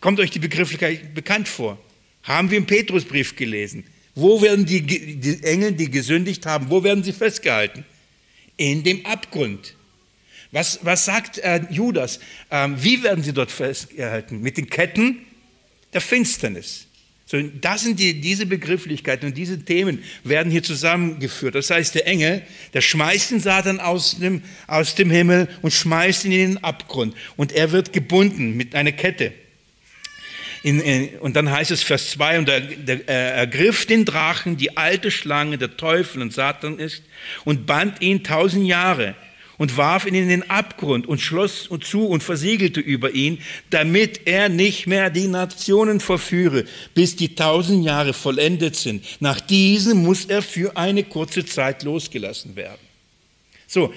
Kommt euch die Begrifflichkeit bekannt vor? Haben wir im Petrusbrief gelesen. Wo werden die, die Engel, die gesündigt haben, wo werden sie festgehalten? In dem Abgrund. Was, was sagt äh, Judas? Ähm, wie werden sie dort festgehalten? Mit den Ketten der Finsternis. So, das sind die, diese Begrifflichkeiten und diese Themen werden hier zusammengeführt. Das heißt, der Engel, der schmeißt den Satan aus dem, aus dem Himmel und schmeißt ihn in den Abgrund. Und er wird gebunden mit einer Kette. In, in, und dann heißt es Vers 2, und er, der, er ergriff den Drachen, die alte Schlange, der Teufel und Satan ist, und band ihn tausend Jahre und warf ihn in den Abgrund und schloss zu und versiegelte über ihn, damit er nicht mehr die Nationen verführe, bis die tausend Jahre vollendet sind. Nach diesem muss er für eine kurze Zeit losgelassen werden. So,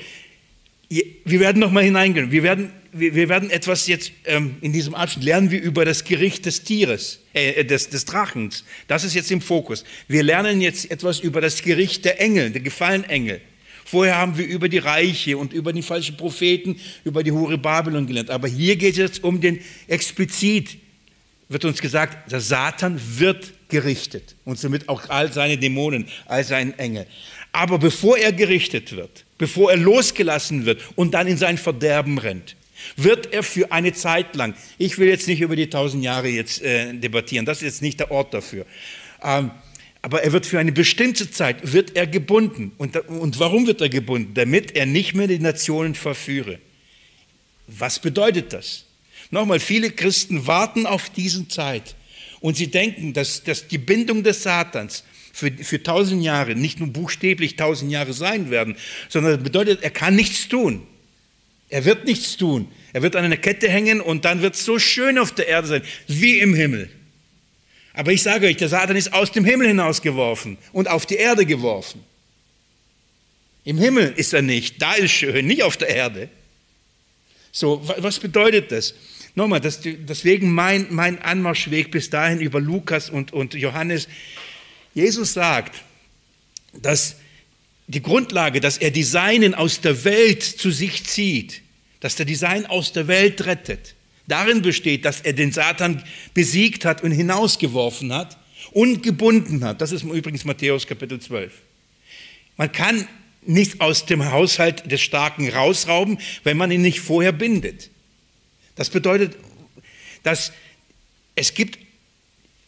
wir werden nochmal hineingehen. Wir werden, wir werden etwas jetzt ähm, in diesem Abschnitt lernen wir über das Gericht des Tieres, äh, des, des Drachens. Das ist jetzt im Fokus. Wir lernen jetzt etwas über das Gericht der Engel, der gefallenen Engel. Vorher haben wir über die Reiche und über die falschen Propheten, über die Hure Babylon gelernt. Aber hier geht es jetzt um den explizit, wird uns gesagt, der Satan wird gerichtet und somit auch all seine Dämonen, all seine Engel. Aber bevor er gerichtet wird, bevor er losgelassen wird und dann in sein Verderben rennt, wird er für eine Zeit lang, ich will jetzt nicht über die tausend Jahre jetzt äh, debattieren, das ist jetzt nicht der Ort dafür, ähm, aber er wird für eine bestimmte Zeit, wird er gebunden. Und, und warum wird er gebunden? Damit er nicht mehr die Nationen verführe. Was bedeutet das? Nochmal, viele Christen warten auf diesen Zeit und sie denken, dass, dass die Bindung des Satans für, für tausend Jahre nicht nur buchstäblich tausend Jahre sein werden, sondern das bedeutet, er kann nichts tun. Er wird nichts tun. Er wird an einer Kette hängen und dann wird es so schön auf der Erde sein, wie im Himmel. Aber ich sage euch, der Satan ist aus dem Himmel hinausgeworfen und auf die Erde geworfen. Im Himmel ist er nicht, da ist schön, nicht auf der Erde. So, was bedeutet das? Nochmal, das, deswegen mein, mein Anmarschweg bis dahin über Lukas und, und Johannes. Jesus sagt, dass die Grundlage, dass er die Seinen aus der Welt zu sich zieht, dass der Design aus der Welt rettet, darin besteht, dass er den Satan besiegt hat und hinausgeworfen hat und gebunden hat. Das ist übrigens Matthäus Kapitel 12. Man kann nicht aus dem Haushalt des Starken rausrauben, wenn man ihn nicht vorher bindet. Das bedeutet, dass es gibt,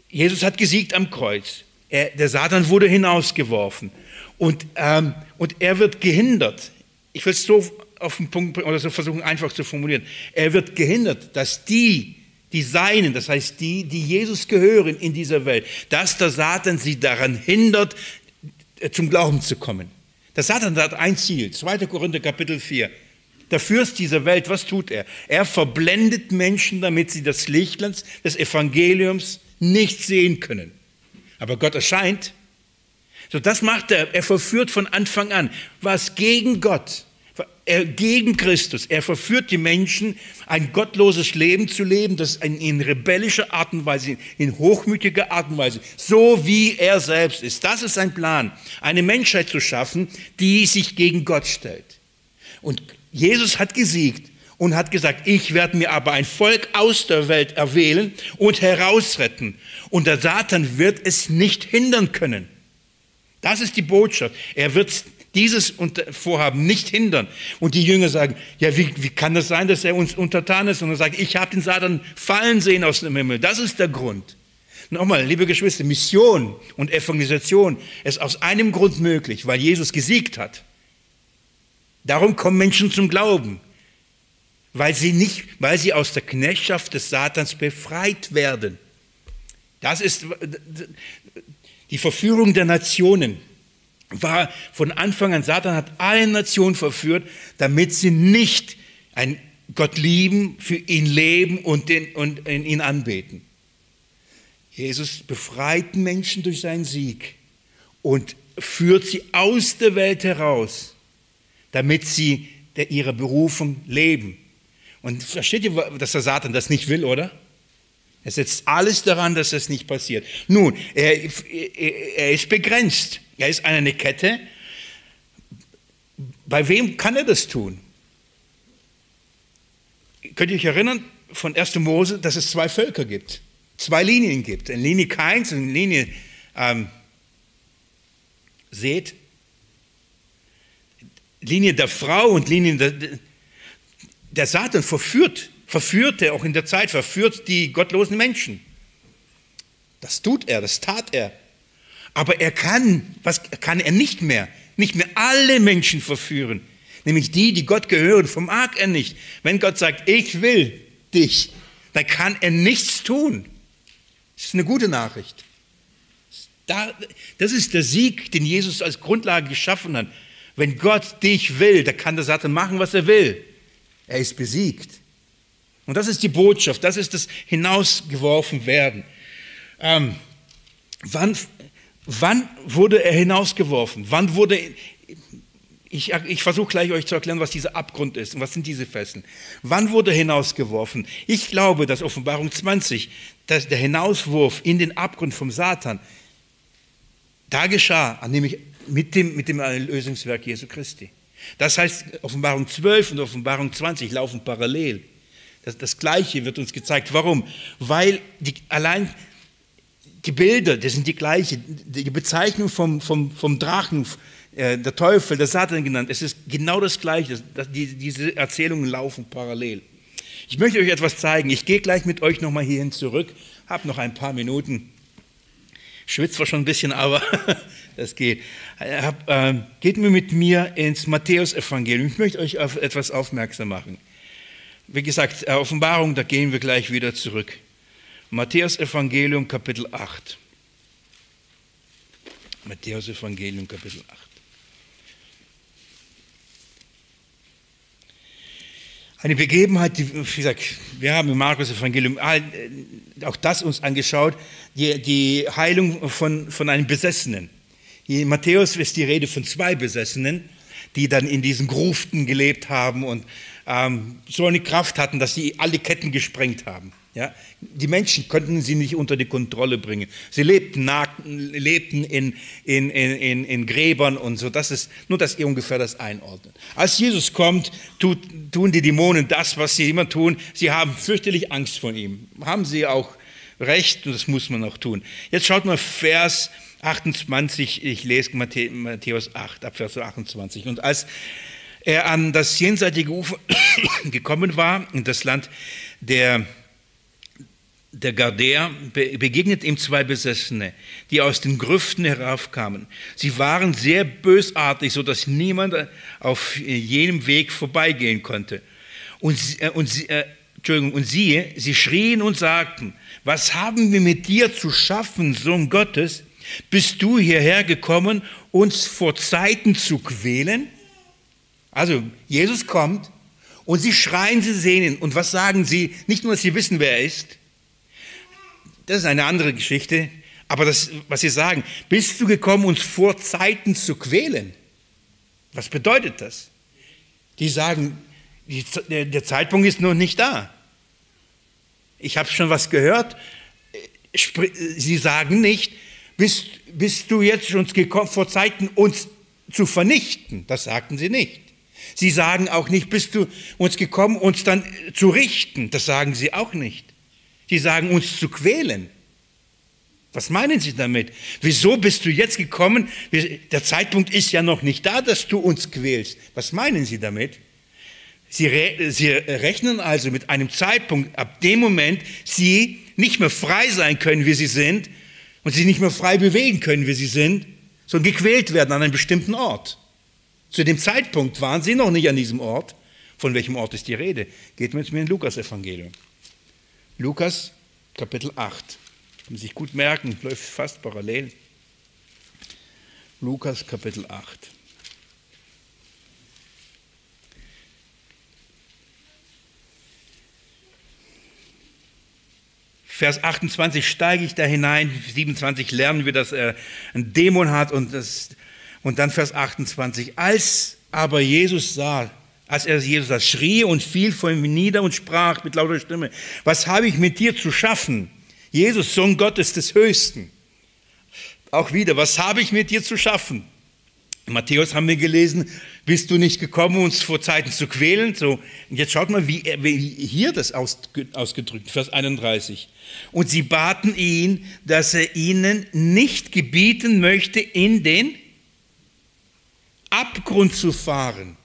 Jesus hat gesiegt am Kreuz. Er, der Satan wurde hinausgeworfen und, ähm, und er wird gehindert. Ich will es so auf den Punkt oder so versuchen, einfach zu formulieren. Er wird gehindert, dass die, die Seinen, das heißt die, die Jesus gehören in dieser Welt, dass der Satan sie daran hindert, äh, zum Glauben zu kommen. Der Satan hat ein Ziel, 2. Korinther Kapitel 4. Der Fürst dieser Welt, was tut er? Er verblendet Menschen, damit sie das Licht des Evangeliums nicht sehen können. Aber Gott erscheint. So, das macht er. Er verführt von Anfang an. Was gegen Gott gegen Christus. Er verführt die Menschen, ein gottloses Leben zu leben, das in, rebellischer Art und Weise, in hochmütiger Art und Weise, so wie er selbst ist. Das ist sein Plan, eine Menschheit zu schaffen, die sich gegen Gott stellt. Und Jesus hat gesiegt und hat gesagt, ich werde mir aber ein Volk aus der Welt erwählen und herausretten. Und der Satan wird es nicht hindern können. Das ist die Botschaft. Er wird dieses Vorhaben nicht hindern. Und die Jünger sagen, ja, wie, wie kann das sein, dass er uns untertan ist? Und er sagt, ich habe den Satan fallen sehen aus dem Himmel. Das ist der Grund. Nochmal, liebe Geschwister, Mission und Evangelisation ist aus einem Grund möglich, weil Jesus gesiegt hat. Darum kommen Menschen zum Glauben, weil sie nicht, weil sie aus der Knechtschaft des Satans befreit werden. Das ist die Verführung der Nationen war von Anfang an, Satan hat alle Nationen verführt, damit sie nicht ein Gott lieben, für ihn leben und, den, und ihn anbeten. Jesus befreit Menschen durch seinen Sieg und führt sie aus der Welt heraus, damit sie ihrer Berufung leben. Und versteht ihr, dass der Satan das nicht will, oder? Er setzt alles daran, dass das nicht passiert. Nun, er, er ist begrenzt. Er ist eine Kette. Bei wem kann er das tun? Könnt ihr euch erinnern von 1. Mose, dass es zwei Völker gibt, zwei Linien gibt. Eine Linie Keins und eine Linie ähm, Seht. Linie der Frau und Linie der, der Satan verführt, verführte auch in der Zeit, verführt die gottlosen Menschen. Das tut er, das tat er. Aber er kann, was kann er nicht mehr? Nicht mehr alle Menschen verführen. Nämlich die, die Gott gehören, vermag er nicht. Wenn Gott sagt, ich will dich, dann kann er nichts tun. Das ist eine gute Nachricht. Das ist der Sieg, den Jesus als Grundlage geschaffen hat. Wenn Gott dich will, dann kann der Satan machen, was er will. Er ist besiegt. Und das ist die Botschaft, das ist das Hinausgeworfen werden. Ähm, wann Wann wurde er hinausgeworfen? Wann wurde, ich, ich versuche gleich euch zu erklären, was dieser Abgrund ist und was sind diese Fesseln. Wann wurde hinausgeworfen? Ich glaube, dass Offenbarung 20, dass der Hinauswurf in den Abgrund vom Satan, da geschah, nämlich mit dem, mit dem Erlösungswerk Jesu Christi. Das heißt, Offenbarung 12 und Offenbarung 20 laufen parallel. Das, das Gleiche wird uns gezeigt. Warum? Weil die, allein die Bilder, das sind die gleichen. Die Bezeichnung vom, vom, vom Drachen, äh, der Teufel, der Satan genannt, es ist genau das Gleiche. Das, die, diese Erzählungen laufen parallel. Ich möchte euch etwas zeigen. Ich gehe gleich mit euch nochmal hierhin zurück. Habe noch ein paar Minuten. Schwitzt zwar schon ein bisschen, aber das geht. Hab, äh, geht mir mit mir ins Matthäus-Evangelium. Ich möchte euch auf etwas aufmerksam machen. Wie gesagt, äh, Offenbarung, da gehen wir gleich wieder zurück. Matthäus Evangelium Kapitel 8. Matthäus Evangelium Kapitel 8. Eine Begebenheit, die, wie gesagt, wir haben im Markus Evangelium auch das uns angeschaut, die, die Heilung von, von einem Besessenen. In Matthäus ist die Rede von zwei Besessenen, die dann in diesen Gruften gelebt haben und ähm, so eine Kraft hatten, dass sie alle Ketten gesprengt haben. Ja, die Menschen konnten sie nicht unter die Kontrolle bringen. Sie lebten, lebten in, in, in, in, Gräbern und so. Das ist nur, dass ihr ungefähr das einordnet. Als Jesus kommt, tut, tun die Dämonen das, was sie immer tun. Sie haben fürchterlich Angst vor ihm. Haben sie auch recht und das muss man auch tun. Jetzt schaut mal Vers 28, ich lese Matthäus 8, ab Vers 28. Und als er an das jenseitige Ufer gekommen war, in das Land der der Gardär begegnet ihm zwei Besessene, die aus den Grüften heraufkamen. Sie waren sehr bösartig, so dass niemand auf jenem Weg vorbeigehen konnte. Und, äh, und, äh, Entschuldigung, und siehe, sie schrien und sagten, was haben wir mit dir zu schaffen, Sohn Gottes? Bist du hierher gekommen, uns vor Zeiten zu quälen? Also, Jesus kommt und sie schreien, sie sehen ihn. Und was sagen sie? Nicht nur, dass sie wissen, wer er ist, das ist eine andere Geschichte. Aber das, was Sie sagen, bist du gekommen, uns vor Zeiten zu quälen? Was bedeutet das? Die sagen, die, der, Zeitpunkt ist noch nicht da. Ich habe schon was gehört. Sie sagen nicht, bist, bist du jetzt schon gekommen, vor Zeiten uns zu vernichten? Das sagten sie nicht. Sie sagen auch nicht, bist du uns gekommen, uns dann zu richten? Das sagen sie auch nicht die sagen, uns zu quälen. Was meinen Sie damit? Wieso bist du jetzt gekommen? Der Zeitpunkt ist ja noch nicht da, dass du uns quälst. Was meinen Sie damit? Sie, re Sie rechnen also mit einem Zeitpunkt, ab dem Moment Sie nicht mehr frei sein können, wie Sie sind, und sich nicht mehr frei bewegen können, wie Sie sind, sondern gequält werden an einem bestimmten Ort. Zu dem Zeitpunkt waren Sie noch nicht an diesem Ort. Von welchem Ort ist die Rede? Geht mit mir in Lukas-Evangelium. Lukas Kapitel 8. Kann man sich gut merken, läuft fast parallel. Lukas Kapitel 8. Vers 28 steige ich da hinein, 27 lernen wir, dass er einen Dämon hat und, das, und dann Vers 28. Als aber Jesus sah, als er Jesus schrie und fiel vor ihm nieder und sprach mit lauter Stimme, was habe ich mit dir zu schaffen? Jesus, Sohn Gottes des Höchsten. Auch wieder, was habe ich mit dir zu schaffen? Matthäus haben wir gelesen, bist du nicht gekommen, uns vor Zeiten zu quälen? So, und jetzt schaut mal, wie, wie hier das ausgedrückt, Vers 31. Und sie baten ihn, dass er ihnen nicht gebieten möchte, in den Abgrund zu fahren.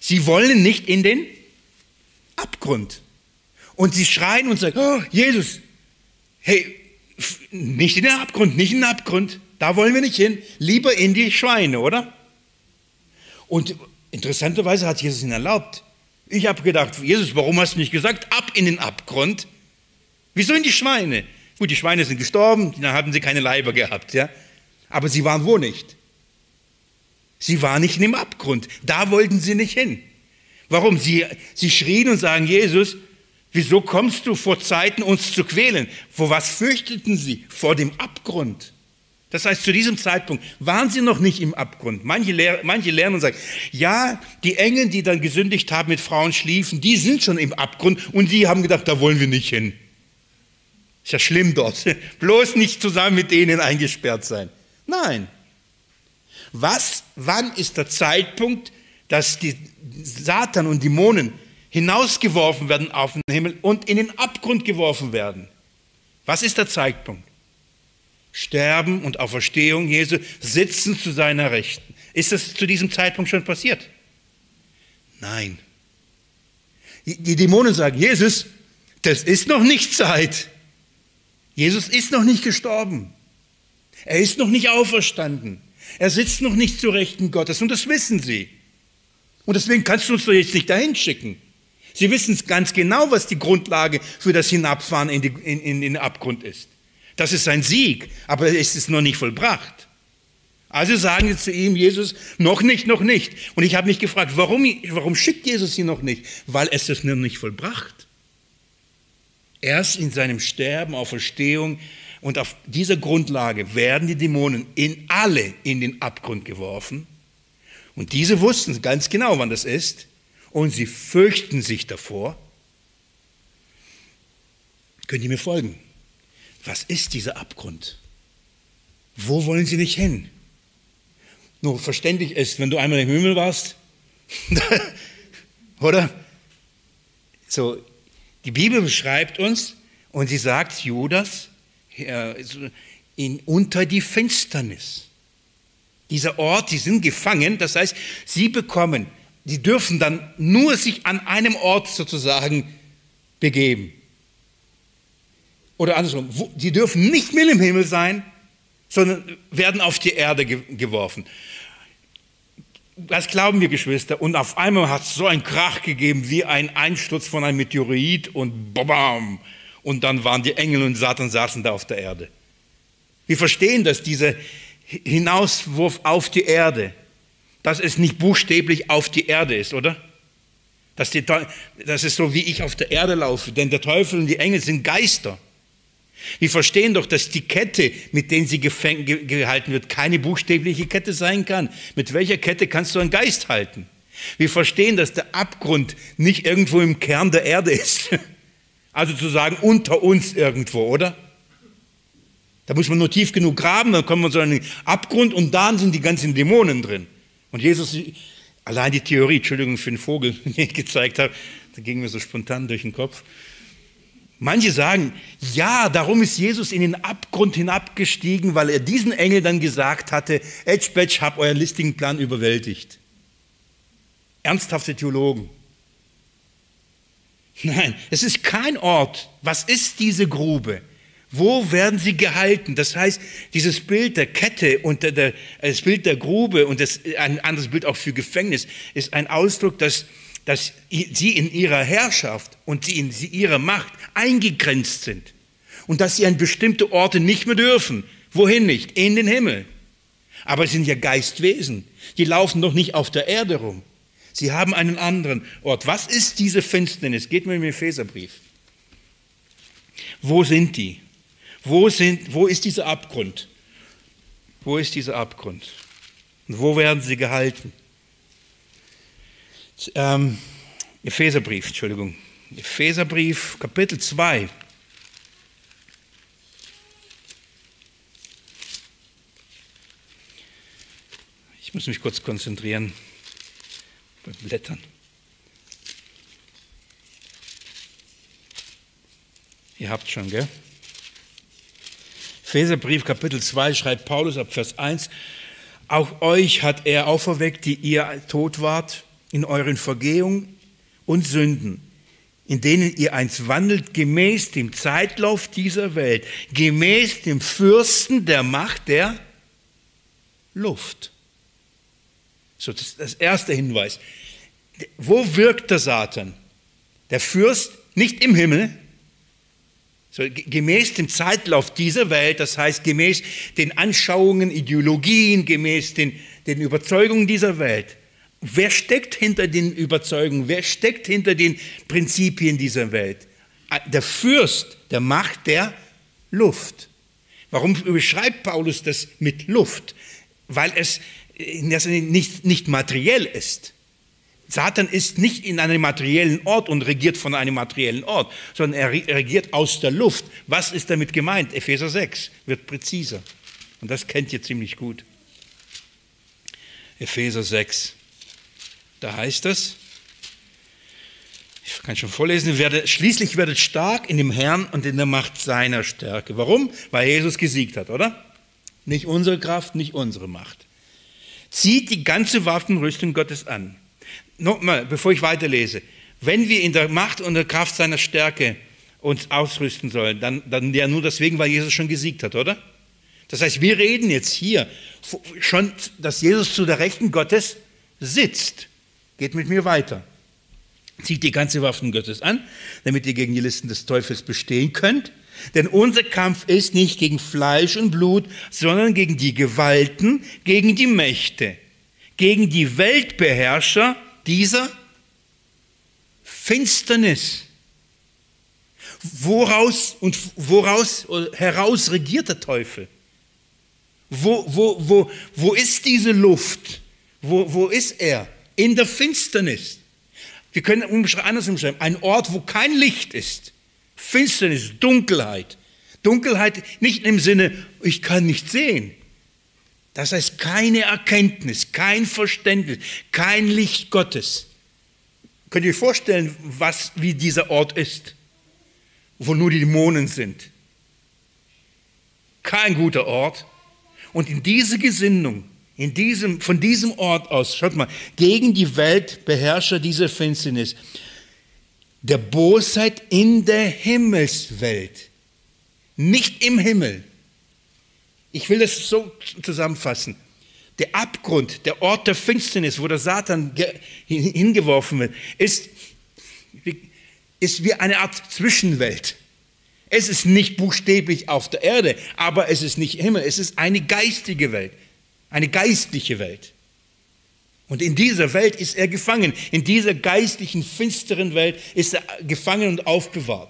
Sie wollen nicht in den Abgrund. Und sie schreien und sagen, oh, Jesus, hey, nicht in den Abgrund, nicht in den Abgrund, da wollen wir nicht hin, lieber in die Schweine, oder? Und interessanterweise hat Jesus ihnen erlaubt. Ich habe gedacht, Jesus, warum hast du nicht gesagt, ab in den Abgrund? Wieso in die Schweine? Gut, die Schweine sind gestorben, dann haben sie keine Leiber gehabt, ja. Aber sie waren wo nicht? Sie waren nicht dem Abgrund. Da wollten sie nicht hin. Warum? Sie, sie schrien und sagen, Jesus, wieso kommst du vor Zeiten uns zu quälen? Vor was fürchteten sie? Vor dem Abgrund. Das heißt, zu diesem Zeitpunkt waren sie noch nicht im Abgrund. Manche, lehr, manche lernen und sagen, ja, die Engeln, die dann gesündigt haben, mit Frauen schliefen, die sind schon im Abgrund und die haben gedacht, da wollen wir nicht hin. Ist ja schlimm dort. Bloß nicht zusammen mit denen eingesperrt sein. Nein, was, wann ist der Zeitpunkt, dass die Satan und Dämonen hinausgeworfen werden auf den Himmel und in den Abgrund geworfen werden? Was ist der Zeitpunkt? Sterben und Auferstehung Jesu sitzen zu seiner Rechten. Ist das zu diesem Zeitpunkt schon passiert? Nein. Die Dämonen sagen, Jesus, das ist noch nicht Zeit. Jesus ist noch nicht gestorben. Er ist noch nicht auferstanden. Er sitzt noch nicht zu Rechten Gottes und das wissen sie. Und deswegen kannst du uns doch jetzt nicht dahin schicken. Sie wissen ganz genau, was die Grundlage für das Hinabfahren in, die, in, in den Abgrund ist. Das ist sein Sieg, aber es ist noch nicht vollbracht. Also sagen sie zu ihm, Jesus, noch nicht, noch nicht. Und ich habe mich gefragt, warum, warum schickt Jesus sie noch nicht? Weil es ist noch nicht vollbracht. Erst in seinem Sterben, Auferstehung, und auf dieser Grundlage werden die Dämonen in alle in den Abgrund geworfen. Und diese wussten ganz genau, wann das ist. Und sie fürchten sich davor. Könnt ihr mir folgen? Was ist dieser Abgrund? Wo wollen sie nicht hin? Nur verständlich ist, wenn du einmal im Himmel warst, oder? So, die Bibel beschreibt uns und sie sagt, Judas, in, unter die Finsternis. Dieser Ort, die sind gefangen, das heißt, sie bekommen, die dürfen dann nur sich an einem Ort sozusagen begeben. Oder andersrum, sie dürfen nicht mehr im Himmel sein, sondern werden auf die Erde geworfen. Das glauben wir, Geschwister. Und auf einmal hat es so einen Krach gegeben, wie ein Einsturz von einem Meteorit und bam. Und dann waren die Engel und Satan saßen da auf der Erde. Wir verstehen, dass dieser Hinauswurf auf die Erde, dass es nicht buchstäblich auf die Erde ist, oder? Dass die, das ist so, wie ich auf der Erde laufe, denn der Teufel und die Engel sind Geister. Wir verstehen doch, dass die Kette, mit der sie gehalten wird, keine buchstäbliche Kette sein kann. Mit welcher Kette kannst du einen Geist halten? Wir verstehen, dass der Abgrund nicht irgendwo im Kern der Erde ist. Also zu sagen, unter uns irgendwo, oder? Da muss man nur tief genug graben, dann kommt man so einen Abgrund und da sind die ganzen Dämonen drin. Und Jesus, allein die Theorie, Entschuldigung für den Vogel, den ich gezeigt habe, da ging mir so spontan durch den Kopf. Manche sagen, ja, darum ist Jesus in den Abgrund hinabgestiegen, weil er diesen Engel dann gesagt hatte, Edgebetsch, hab euren listigen Plan überwältigt. Ernsthafte Theologen. Nein, es ist kein Ort. Was ist diese Grube? Wo werden sie gehalten? Das heißt, dieses Bild der Kette und der, der, das Bild der Grube und das, ein anderes Bild auch für Gefängnis ist ein Ausdruck, dass, dass sie in ihrer Herrschaft und sie in ihrer Macht eingegrenzt sind und dass sie an bestimmte Orte nicht mehr dürfen. Wohin nicht? In den Himmel. Aber sie sind ja Geistwesen. Die laufen doch nicht auf der Erde rum. Sie haben einen anderen Ort. Was ist diese Finsternis? Geht mir im Epheserbrief. Wo sind die? Wo, sind, wo ist dieser Abgrund? Wo ist dieser Abgrund? Und wo werden sie gehalten? Ähm, Epheserbrief, Entschuldigung. Epheserbrief, Kapitel 2. Ich muss mich kurz konzentrieren beim Blättern. Ihr habt schon, gell? Epheserbrief Kapitel 2 schreibt Paulus ab Vers 1, auch euch hat er auferweckt, die ihr tot wart in euren Vergehungen und Sünden, in denen ihr einst wandelt gemäß dem Zeitlauf dieser Welt, gemäß dem Fürsten der Macht der Luft. So, das ist das erste Hinweis. Wo wirkt der Satan? Der Fürst nicht im Himmel, so, gemäß dem Zeitlauf dieser Welt, das heißt gemäß den Anschauungen, Ideologien, gemäß den, den Überzeugungen dieser Welt. Wer steckt hinter den Überzeugungen? Wer steckt hinter den Prinzipien dieser Welt? Der Fürst der Macht der Luft. Warum beschreibt Paulus das mit Luft? Weil es nicht, nicht materiell ist. Satan ist nicht in einem materiellen Ort und regiert von einem materiellen Ort, sondern er regiert aus der Luft. Was ist damit gemeint? Epheser 6 wird präziser. Und das kennt ihr ziemlich gut. Epheser 6. Da heißt es, ich kann schon vorlesen, werdet, schließlich werdet stark in dem Herrn und in der Macht seiner Stärke. Warum? Weil Jesus gesiegt hat, oder? Nicht unsere Kraft, nicht unsere Macht. Zieht die ganze Waffenrüstung Gottes an nochmal, bevor ich weiterlese, wenn wir in der Macht und der Kraft seiner Stärke uns ausrüsten sollen, dann, dann ja nur deswegen, weil Jesus schon gesiegt hat, oder? Das heißt, wir reden jetzt hier schon, dass Jesus zu der Rechten Gottes sitzt. Geht mit mir weiter. Zieht die ganze Waffen Gottes an, damit ihr gegen die Listen des Teufels bestehen könnt. Denn unser Kampf ist nicht gegen Fleisch und Blut, sondern gegen die Gewalten, gegen die Mächte, gegen die Weltbeherrscher dieser Finsternis. Woraus und woraus heraus regiert der Teufel? Wo, wo, wo, wo ist diese Luft? Wo, wo ist er? In der Finsternis. Wir können anders umschreiben. Ein Ort, wo kein Licht ist. Finsternis, Dunkelheit. Dunkelheit nicht im Sinne, ich kann nicht sehen, das heißt keine Erkenntnis, kein Verständnis, kein Licht Gottes. Könnt ihr euch vorstellen, was, wie dieser Ort ist, wo nur die Dämonen sind? Kein guter Ort. Und in diese Gesinnung, in diesem, von diesem Ort aus, schaut mal, gegen die Weltbeherrscher dieser Finsternis, der Bosheit in der Himmelswelt, nicht im Himmel. Ich will das so zusammenfassen. Der Abgrund, der Ort der Finsternis, wo der Satan hingeworfen wird, ist, ist wie eine Art Zwischenwelt. Es ist nicht buchstäblich auf der Erde, aber es ist nicht Himmel, es ist eine geistige Welt, eine geistliche Welt. Und in dieser Welt ist er gefangen, in dieser geistlichen, finsteren Welt ist er gefangen und aufbewahrt.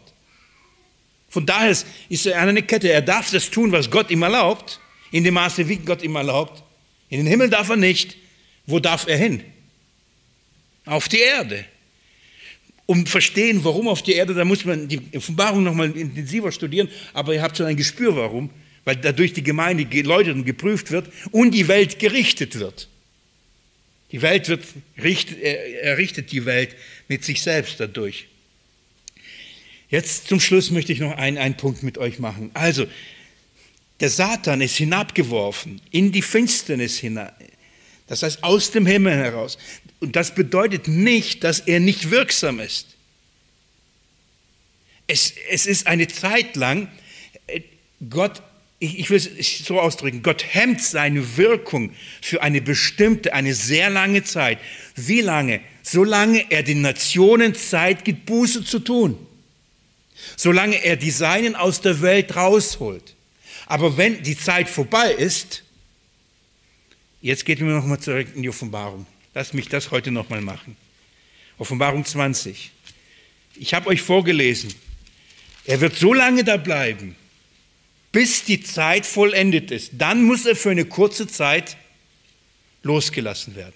Von daher ist er an eine Kette. Er darf das tun, was Gott ihm erlaubt, in dem Maße, wie Gott ihm erlaubt. In den Himmel darf er nicht. Wo darf er hin? Auf die Erde um verstehen, warum auf die Erde, da muss man die Offenbarung nochmal intensiver studieren, aber ihr habt schon ein Gespür, warum. Weil dadurch die Gemeinde geläutert und geprüft wird und die Welt gerichtet wird. Die Welt wird, richtet die Welt mit sich selbst dadurch. Jetzt zum Schluss möchte ich noch einen, einen Punkt mit euch machen. Also, der Satan ist hinabgeworfen in die Finsternis hinein. Das heißt, aus dem Himmel heraus. Und das bedeutet nicht, dass er nicht wirksam ist. Es, es ist eine Zeit lang, äh, Gott, ich, ich will es so ausdrücken, Gott hemmt seine Wirkung für eine bestimmte, eine sehr lange Zeit. Wie lange? Solange er den Nationen Zeit gibt, Buße zu tun. Solange er die Seinen aus der Welt rausholt. Aber wenn die Zeit vorbei ist, jetzt geht mir nochmal zurück in die Offenbarung. Lass mich das heute nochmal machen. Offenbarung 20. Ich habe euch vorgelesen, er wird so lange da bleiben, bis die Zeit vollendet ist. Dann muss er für eine kurze Zeit losgelassen werden.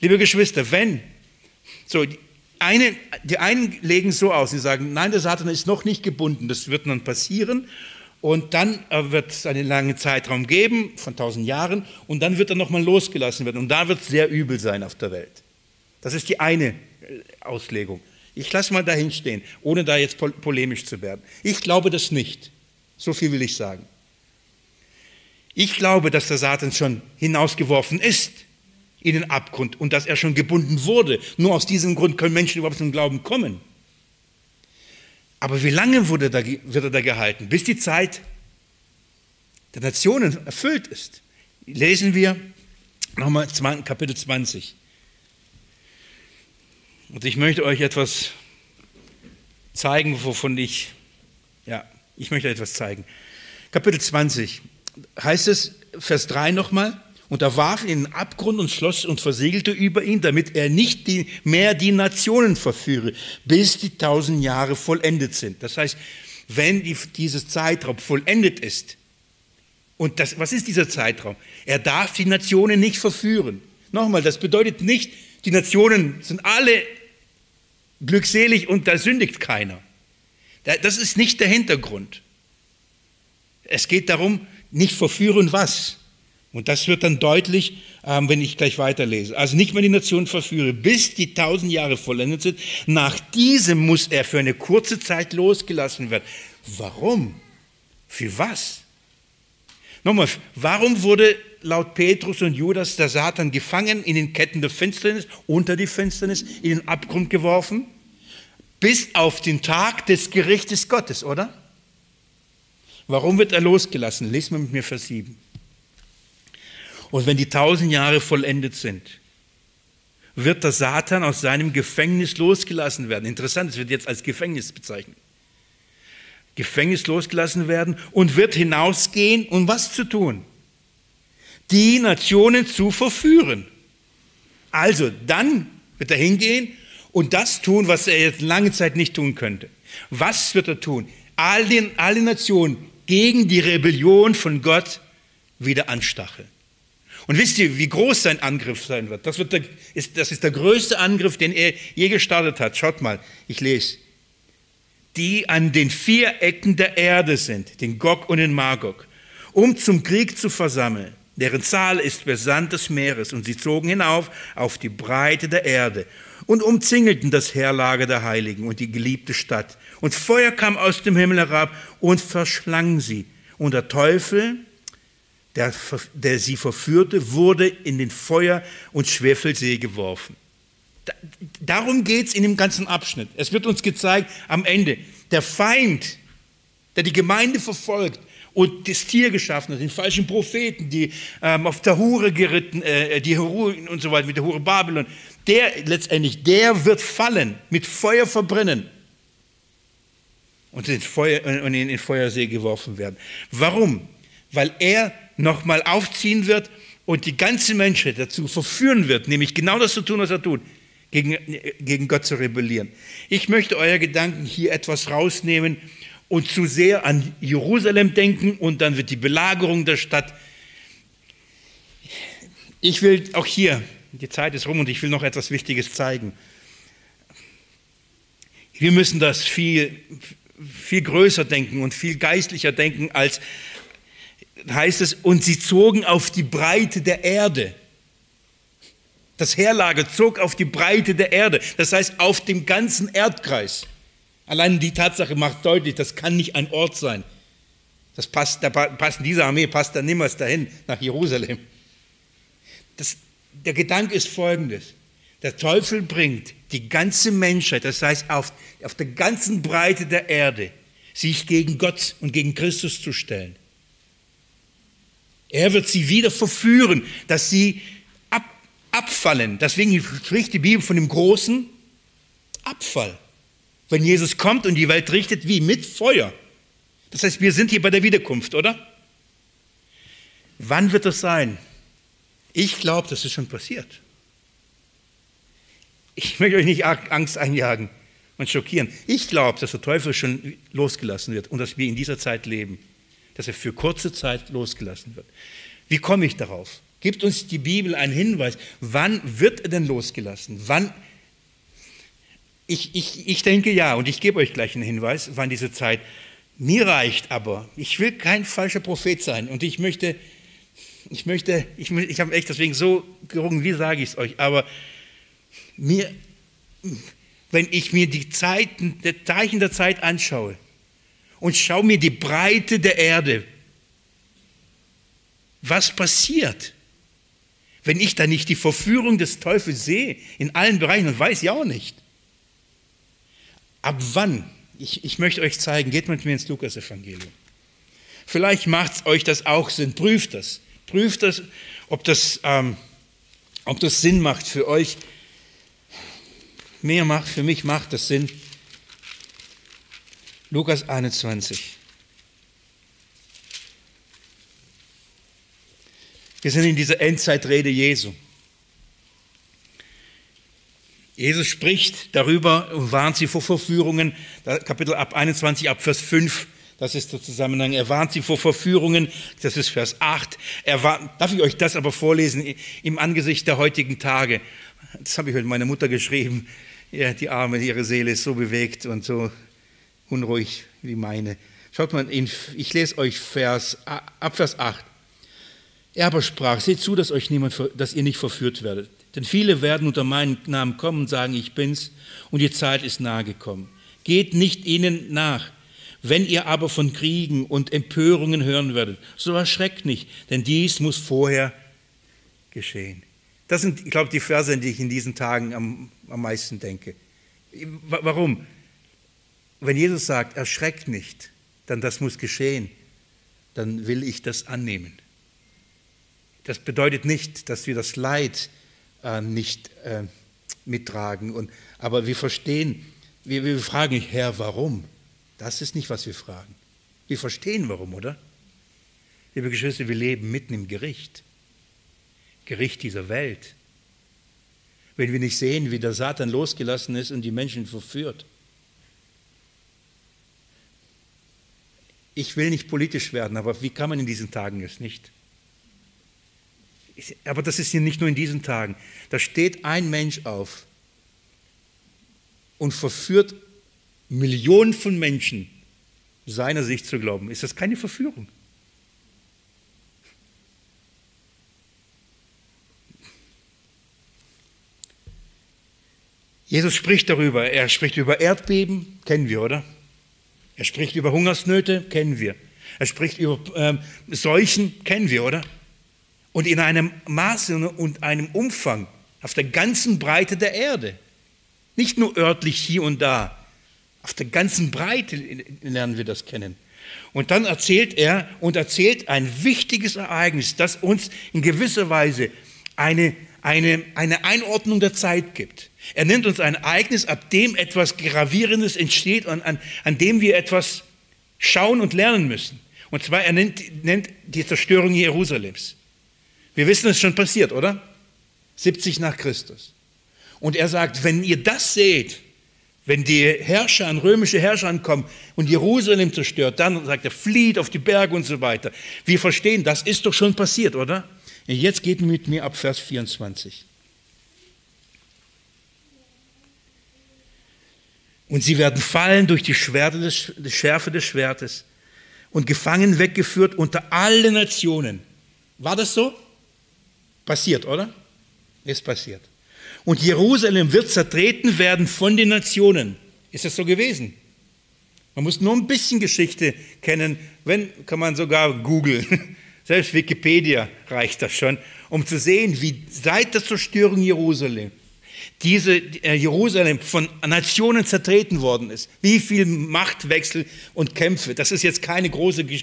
Liebe Geschwister, wenn, so, die, eine, die einen legen so aus, sie sagen, nein, der Satan ist noch nicht gebunden, das wird dann passieren und dann äh, wird es einen langen Zeitraum geben, von tausend Jahren, und dann wird er nochmal losgelassen werden. Und da wird es sehr übel sein auf der Welt. Das ist die eine äh, Auslegung. Ich lasse mal dahin stehen, ohne da jetzt polemisch zu werden. Ich glaube das nicht. So viel will ich sagen. Ich glaube, dass der Satan schon hinausgeworfen ist in den Abgrund und dass er schon gebunden wurde. Nur aus diesem Grund können Menschen überhaupt zum Glauben kommen. Aber wie lange wurde da, wird er da gehalten? Bis die Zeit der Nationen erfüllt ist. Lesen wir nochmal Kapitel 20. Und ich möchte euch etwas zeigen, wovon ich, ja, ich möchte etwas zeigen. Kapitel 20 heißt es, Vers 3 nochmal, und er warf ihn in den Abgrund und schloss und versiegelte über ihn, damit er nicht die, mehr die Nationen verführe, bis die tausend Jahre vollendet sind. Das heißt, wenn die, dieses Zeitraum vollendet ist, und das, was ist dieser Zeitraum? Er darf die Nationen nicht verführen. Nochmal, das bedeutet nicht, die Nationen sind alle glückselig und da sündigt keiner. Das ist nicht der Hintergrund. Es geht darum, nicht verführen was? Und das wird dann deutlich, ähm, wenn ich gleich weiterlese. Also nicht mehr die Nation verführe, bis die tausend Jahre vollendet sind. Nach diesem muss er für eine kurze Zeit losgelassen werden. Warum? Für was? Nochmal, warum wurde laut Petrus und Judas der Satan gefangen, in den Ketten der Finsternis, unter die Finsternis, in den Abgrund geworfen? Bis auf den Tag des Gerichtes Gottes, oder? Warum wird er losgelassen? Lesen wir mit mir Vers 7. Und wenn die tausend Jahre vollendet sind, wird der Satan aus seinem Gefängnis losgelassen werden. Interessant, es wird jetzt als Gefängnis bezeichnet. Gefängnis losgelassen werden und wird hinausgehen, um was zu tun? Die Nationen zu verführen. Also dann wird er hingehen und das tun, was er jetzt lange Zeit nicht tun könnte. Was wird er tun? Alle, alle Nationen gegen die Rebellion von Gott wieder anstacheln. Und wisst ihr, wie groß sein Angriff sein wird? Das, wird der, ist, das ist der größte Angriff, den er je gestartet hat. Schaut mal, ich lese. Die an den vier Ecken der Erde sind, den Gog und den Magog, um zum Krieg zu versammeln. Deren Zahl ist besandt des Meeres und sie zogen hinauf auf die Breite der Erde und umzingelten das Heerlager der Heiligen und die geliebte Stadt. Und Feuer kam aus dem Himmel herab und verschlang sie. Und der Teufel der, der sie verführte, wurde in den Feuer- und Schwefelsee geworfen. Darum geht es in dem ganzen Abschnitt. Es wird uns gezeigt am Ende, der Feind, der die Gemeinde verfolgt und das Tier geschaffen hat, den falschen Propheten, die ähm, auf der Hure geritten, äh, die Hure und so weiter, mit der Hure Babylon, der letztendlich, der wird fallen, mit Feuer verbrennen und in, Feuer, und in den Feuersee geworfen werden. Warum? Weil er nochmal aufziehen wird und die ganze Menschheit dazu verführen wird, nämlich genau das zu tun, was er tut, gegen, gegen Gott zu rebellieren. Ich möchte euer Gedanken hier etwas rausnehmen und zu sehr an Jerusalem denken und dann wird die Belagerung der Stadt. Ich will auch hier, die Zeit ist rum und ich will noch etwas Wichtiges zeigen. Wir müssen das viel, viel größer denken und viel geistlicher denken als, heißt es, und sie zogen auf die Breite der Erde. Das Heerlager zog auf die Breite der Erde, das heißt auf dem ganzen Erdkreis. Allein die Tatsache macht deutlich, das kann nicht ein Ort sein. Das passt, da passt diese Armee passt da niemals dahin, nach Jerusalem. Das, der Gedanke ist folgendes. Der Teufel bringt die ganze Menschheit, das heißt auf, auf der ganzen Breite der Erde, sich gegen Gott und gegen Christus zu stellen. Er wird sie wieder verführen, dass sie ab, abfallen. Deswegen spricht die Bibel von dem großen Abfall. Wenn Jesus kommt und die Welt richtet, wie? Mit Feuer. Das heißt, wir sind hier bei der Wiederkunft, oder? Wann wird das sein? Ich glaube, das ist schon passiert. Ich möchte euch nicht Angst einjagen und schockieren. Ich glaube, dass der Teufel schon losgelassen wird und dass wir in dieser Zeit leben. Dass er für kurze Zeit losgelassen wird. Wie komme ich darauf? Gibt uns die Bibel einen Hinweis. Wann wird er denn losgelassen? Wann? Ich, ich, ich denke ja, und ich gebe euch gleich einen Hinweis, wann diese Zeit. Mir reicht aber, ich will kein falscher Prophet sein und ich möchte, ich möchte, ich, ich habe echt deswegen so gerungen, wie sage ich es euch, aber mir, wenn ich mir die Zeiten, die Zeichen der Zeit anschaue und schaue mir die Breite der Erde, was passiert, wenn ich da nicht die Verführung des Teufels sehe, in allen Bereichen und weiß ja auch nicht. Ab wann? Ich, ich möchte euch zeigen, geht mit mir ins Lukas-Evangelium. Vielleicht macht euch das auch Sinn, prüft das. Prüft das, ob das, ähm, ob das Sinn macht für euch, mehr macht, für mich macht das Sinn. Lukas 21. Wir sind in dieser Endzeitrede Jesu. Jesus spricht darüber und warnt sie vor Verführungen. Kapitel ab 21, ab Vers 5, das ist der Zusammenhang. Er warnt sie vor Verführungen, das ist Vers 8. Er warnt, darf ich euch das aber vorlesen im Angesicht der heutigen Tage? Das habe ich heute meiner Mutter geschrieben. Ja, die Arme, ihre Seele ist so bewegt und so unruhig wie meine. Schaut mal, ich lese euch Vers, ab Vers 8. Er aber sprach, seht zu, dass, euch niemand, dass ihr nicht verführt werdet. Denn viele werden unter meinen Namen kommen und sagen, ich bin's, und die Zeit ist nahe gekommen. Geht nicht ihnen nach. Wenn ihr aber von Kriegen und Empörungen hören werdet, so erschreckt nicht, denn dies muss vorher geschehen. Das sind, ich glaube, die Verse, an die ich in diesen Tagen am, am meisten denke. Warum? Wenn Jesus sagt, erschreckt nicht, dann das muss geschehen, dann will ich das annehmen. Das bedeutet nicht, dass wir das Leid äh, nicht äh, mittragen, und, aber wir verstehen, wir, wir fragen, Herr, warum? Das ist nicht, was wir fragen. Wir verstehen warum, oder? Liebe Geschwister, wir leben mitten im Gericht. Gericht dieser Welt. Wenn wir nicht sehen, wie der Satan losgelassen ist und die Menschen verführt. Ich will nicht politisch werden, aber wie kann man in diesen Tagen es nicht? Aber das ist hier nicht nur in diesen Tagen. Da steht ein Mensch auf und verführt Millionen von Menschen, seiner Sicht zu glauben. Ist das keine Verführung? Jesus spricht darüber. Er spricht über Erdbeben, kennen wir, oder? Er spricht über Hungersnöte, kennen wir. Er spricht über ähm, Seuchen, kennen wir, oder? Und in einem Maße und einem Umfang, Auf der ganzen Breite der Erde. Nicht nur örtlich hier und da. Auf der ganzen Breite lernen wir das kennen. Und dann erzählt er und erzählt ein wichtiges Ereignis, das uns in gewisser Weise eine, eine, eine Einordnung der Zeit gibt. Er nennt uns ein Ereignis, ab dem etwas Gravierendes entsteht und an, an dem wir etwas schauen und lernen müssen. Und zwar, er nennt, nennt die Zerstörung Jerusalems. Wir wissen, es ist schon passiert, oder? 70 nach Christus. Und er sagt, wenn ihr das seht, wenn die Herrscher, römische Herrscher ankommen und Jerusalem zerstört, dann sagt er, flieht auf die Berge und so weiter. Wir verstehen, das ist doch schon passiert, oder? Jetzt geht mit mir ab Vers 24. Und sie werden fallen durch die Schwerte des, die Schärfe des Schwertes und gefangen weggeführt unter alle Nationen. War das so? Passiert, oder? Ist passiert. Und Jerusalem wird zertreten werden von den Nationen. Ist das so gewesen? Man muss nur ein bisschen Geschichte kennen, wenn, kann man sogar googeln. Selbst Wikipedia reicht das schon, um zu sehen, wie seit der Zerstörung Jerusalem diese äh, Jerusalem von Nationen zertreten worden ist. Wie viel Machtwechsel und Kämpfe. Das ist jetzt keine große äh,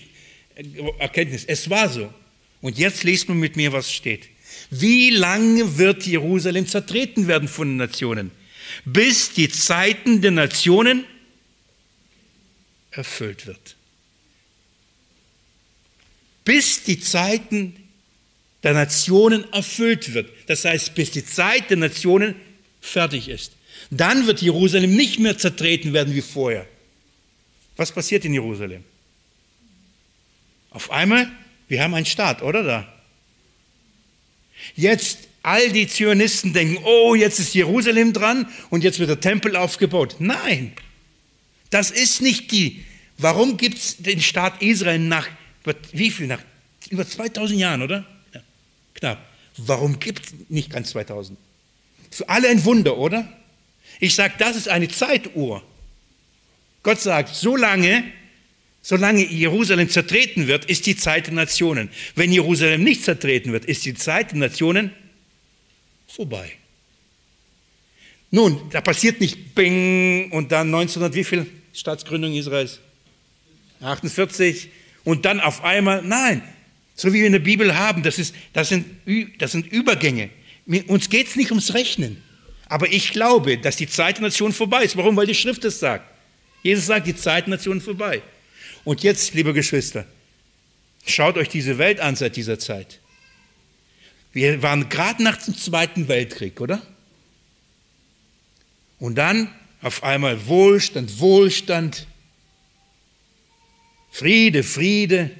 Erkenntnis. Es war so. Und jetzt lest man mit mir, was steht. Wie lange wird Jerusalem zertreten werden von den Nationen? Bis die Zeiten der Nationen erfüllt wird. Bis die Zeiten der Nationen erfüllt wird. Das heißt, bis die Zeit der Nationen fertig ist. Dann wird Jerusalem nicht mehr zertreten werden wie vorher. Was passiert in Jerusalem? Auf einmal, wir haben einen Staat, oder da? Jetzt all die Zionisten denken, oh, jetzt ist Jerusalem dran und jetzt wird der Tempel aufgebaut. Nein, das ist nicht die. Warum gibt es den Staat Israel nach, wie viel, nach über 2000 Jahren, oder? Ja, knapp. Warum gibt es nicht ganz 2000? Für alle ein Wunder, oder? Ich sage, das ist eine Zeituhr. Gott sagt, solange Solange Jerusalem zertreten wird, ist die Zeit der Nationen. Wenn Jerusalem nicht zertreten wird, ist die Zeit der Nationen vorbei. Nun, da passiert nicht Bing und dann 1900, wie viel Staatsgründung Israels? 48 und dann auf einmal, nein, so wie wir in der Bibel haben, das, ist, das, sind, das sind Übergänge. Uns geht es nicht ums Rechnen. Aber ich glaube, dass die Zeit der Nation vorbei ist. Warum? Weil die Schrift es sagt. Jesus sagt, die Zeit der Nation vorbei. Und jetzt, liebe Geschwister, schaut euch diese Welt an seit dieser Zeit. Wir waren gerade nach dem Zweiten Weltkrieg, oder? Und dann auf einmal Wohlstand, Wohlstand, Friede, Friede.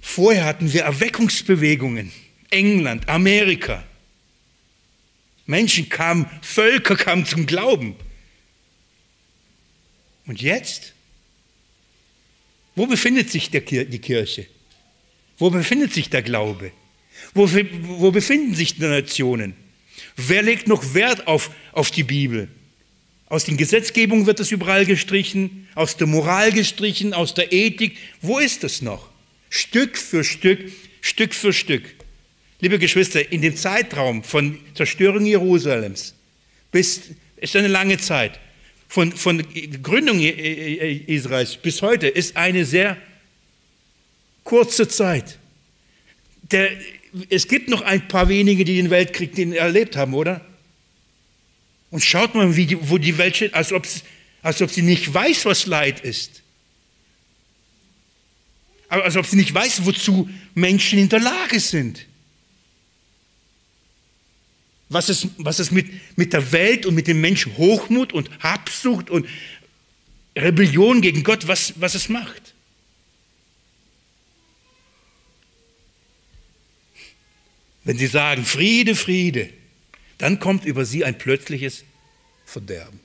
Vorher hatten wir Erweckungsbewegungen. England, Amerika. Menschen kamen, Völker kamen zum Glauben. Und jetzt? Wo befindet sich die Kirche? Wo befindet sich der Glaube? Wo, wo befinden sich die Nationen? Wer legt noch Wert auf, auf die Bibel? Aus den Gesetzgebungen wird es überall gestrichen, aus der Moral gestrichen, aus der Ethik. Wo ist es noch? Stück für Stück, Stück für Stück. Liebe Geschwister, in dem Zeitraum von Zerstörung Jerusalems bis, ist eine lange Zeit von, von Gründung Israels bis heute ist eine sehr kurze Zeit. Der, es gibt noch ein paar wenige, die den Weltkrieg den erlebt haben, oder? Und schaut mal, die, wo die Welt steht, als, als ob sie nicht weiß, was Leid ist. Aber als ob sie nicht weiß, wozu Menschen in der Lage sind was es, was es mit, mit der Welt und mit dem Menschen Hochmut und Habsucht und Rebellion gegen Gott, was, was es macht. Wenn sie sagen Friede, Friede, dann kommt über sie ein plötzliches Verderben.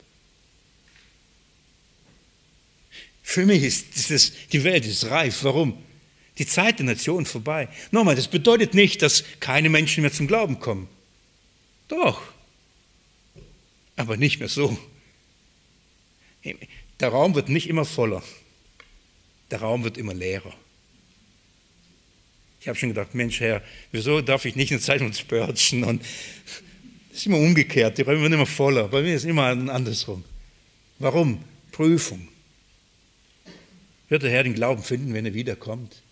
Für mich ist das, die Welt ist reif. Warum? Die Zeit der Nation vorbei. Nochmal, das bedeutet nicht, dass keine Menschen mehr zum Glauben kommen. Doch, aber nicht mehr so. Der Raum wird nicht immer voller, der Raum wird immer leerer. Ich habe schon gedacht, Mensch, Herr, wieso darf ich nicht eine Zeit uns Spörtchen? Und es ist immer umgekehrt, die Räume werden immer voller. Bei mir ist immer andersrum. Warum? Prüfung. Wird der Herr den Glauben finden, wenn er wiederkommt?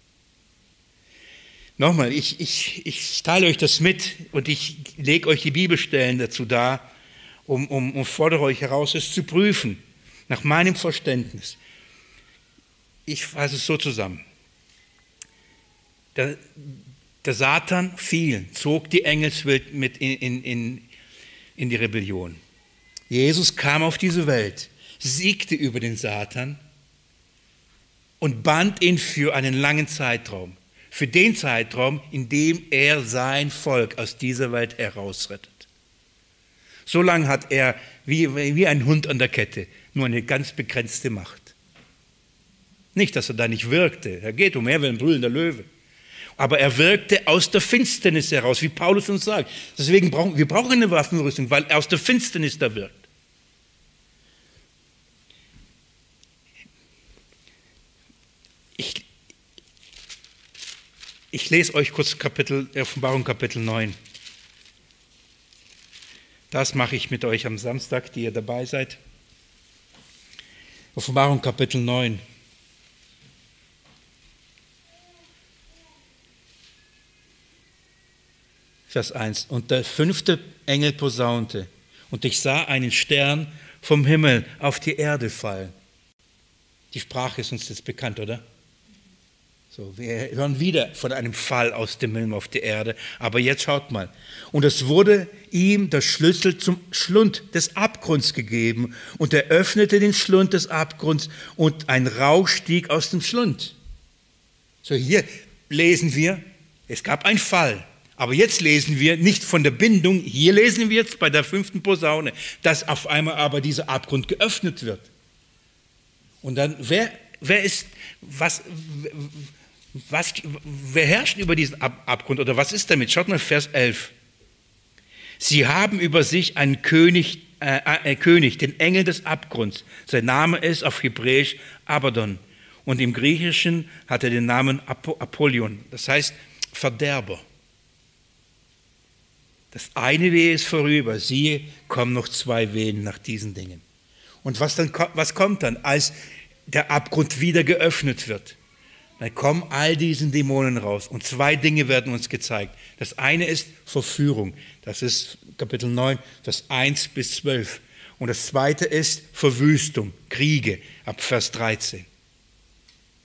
Nochmal, ich, ich, ich teile euch das mit und ich lege euch die Bibelstellen dazu dar, um, um, um fordere euch heraus, es zu prüfen, nach meinem Verständnis. Ich fasse es so zusammen. Der, der Satan fiel, zog die Engelswelt mit in, in, in die Rebellion. Jesus kam auf diese Welt, siegte über den Satan und band ihn für einen langen Zeitraum. Für den Zeitraum, in dem er sein Volk aus dieser Welt herausrettet. So lange hat er wie, wie ein Hund an der Kette nur eine ganz begrenzte Macht. Nicht, dass er da nicht wirkte. Er geht umher wie ein brüllender Löwe. Aber er wirkte aus der Finsternis heraus, wie Paulus uns sagt. Deswegen brauchen wir brauchen eine Waffenrüstung, weil er aus der Finsternis da wirkt. Ich lese euch kurz Kapitel, Offenbarung Kapitel 9. Das mache ich mit euch am Samstag, die ihr dabei seid. Offenbarung Kapitel 9. Vers 1. Und der fünfte Engel posaunte, und ich sah einen Stern vom Himmel auf die Erde fallen. Die Sprache ist uns jetzt bekannt, oder? So, wir hören wieder von einem Fall aus dem Himmel auf die Erde. Aber jetzt schaut mal. Und es wurde ihm der Schlüssel zum Schlund des Abgrunds gegeben. Und er öffnete den Schlund des Abgrunds und ein Rauch stieg aus dem Schlund. So, hier lesen wir, es gab einen Fall. Aber jetzt lesen wir nicht von der Bindung, hier lesen wir jetzt bei der fünften Posaune, dass auf einmal aber dieser Abgrund geöffnet wird. Und dann, wer, wer ist, was, was, wer herrscht über diesen Ab Abgrund oder was ist damit? Schaut mal Vers 11. Sie haben über sich einen König, äh, äh, König, den Engel des Abgrunds. Sein Name ist auf Hebräisch Abaddon und im Griechischen hat er den Namen Apollyon, das heißt Verderber. Das eine Wehe ist vorüber, siehe, kommen noch zwei Wehen nach diesen Dingen. Und was, dann, was kommt dann, als der Abgrund wieder geöffnet wird? Dann kommen all diesen Dämonen raus und zwei Dinge werden uns gezeigt. Das eine ist Verführung, das ist Kapitel 9, Vers 1 bis 12. Und das zweite ist Verwüstung, Kriege, ab Vers 13.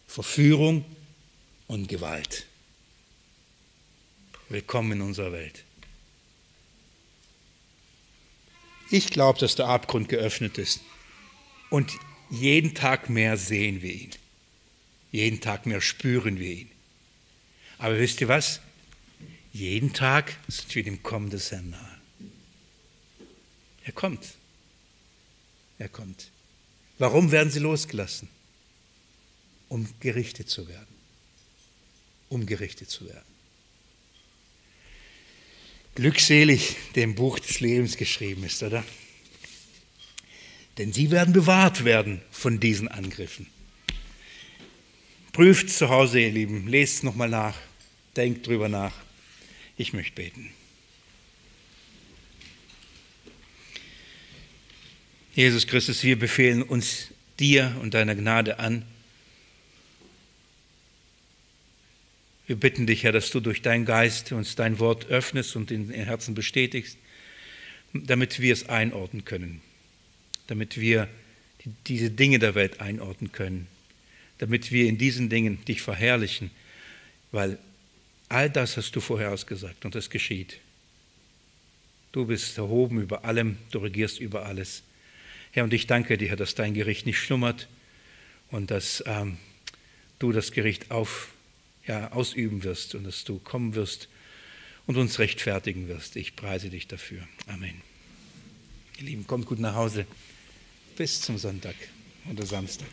Verführung und Gewalt. Willkommen in unserer Welt. Ich glaube, dass der Abgrund geöffnet ist. Und jeden Tag mehr sehen wir ihn. Jeden Tag mehr spüren wir ihn. Aber wisst ihr was? Jeden Tag sind wir dem Kommen des Herrn nahe. Er kommt. Er kommt. Warum werden sie losgelassen? Um gerichtet zu werden. Um gerichtet zu werden. Glückselig, dem Buch des Lebens geschrieben ist, oder? Denn sie werden bewahrt werden von diesen Angriffen. Prüft zu Hause, ihr Lieben, lest nochmal nach, denkt drüber nach. Ich möchte beten. Jesus Christus, wir befehlen uns dir und deiner Gnade an, Wir bitten dich, Herr, dass du durch deinen Geist uns dein Wort öffnest und in den Herzen bestätigst, damit wir es einordnen können, damit wir diese Dinge der Welt einordnen können, damit wir in diesen Dingen dich verherrlichen, weil all das hast du vorausgesagt und es geschieht. Du bist erhoben über allem, du regierst über alles. Herr, und ich danke dir, Herr, dass dein Gericht nicht schlummert und dass ähm, du das Gericht auf ja, ausüben wirst und dass du kommen wirst und uns rechtfertigen wirst. Ich preise dich dafür. Amen. Ihr Lieben, kommt gut nach Hause. Bis zum Sonntag oder Samstag.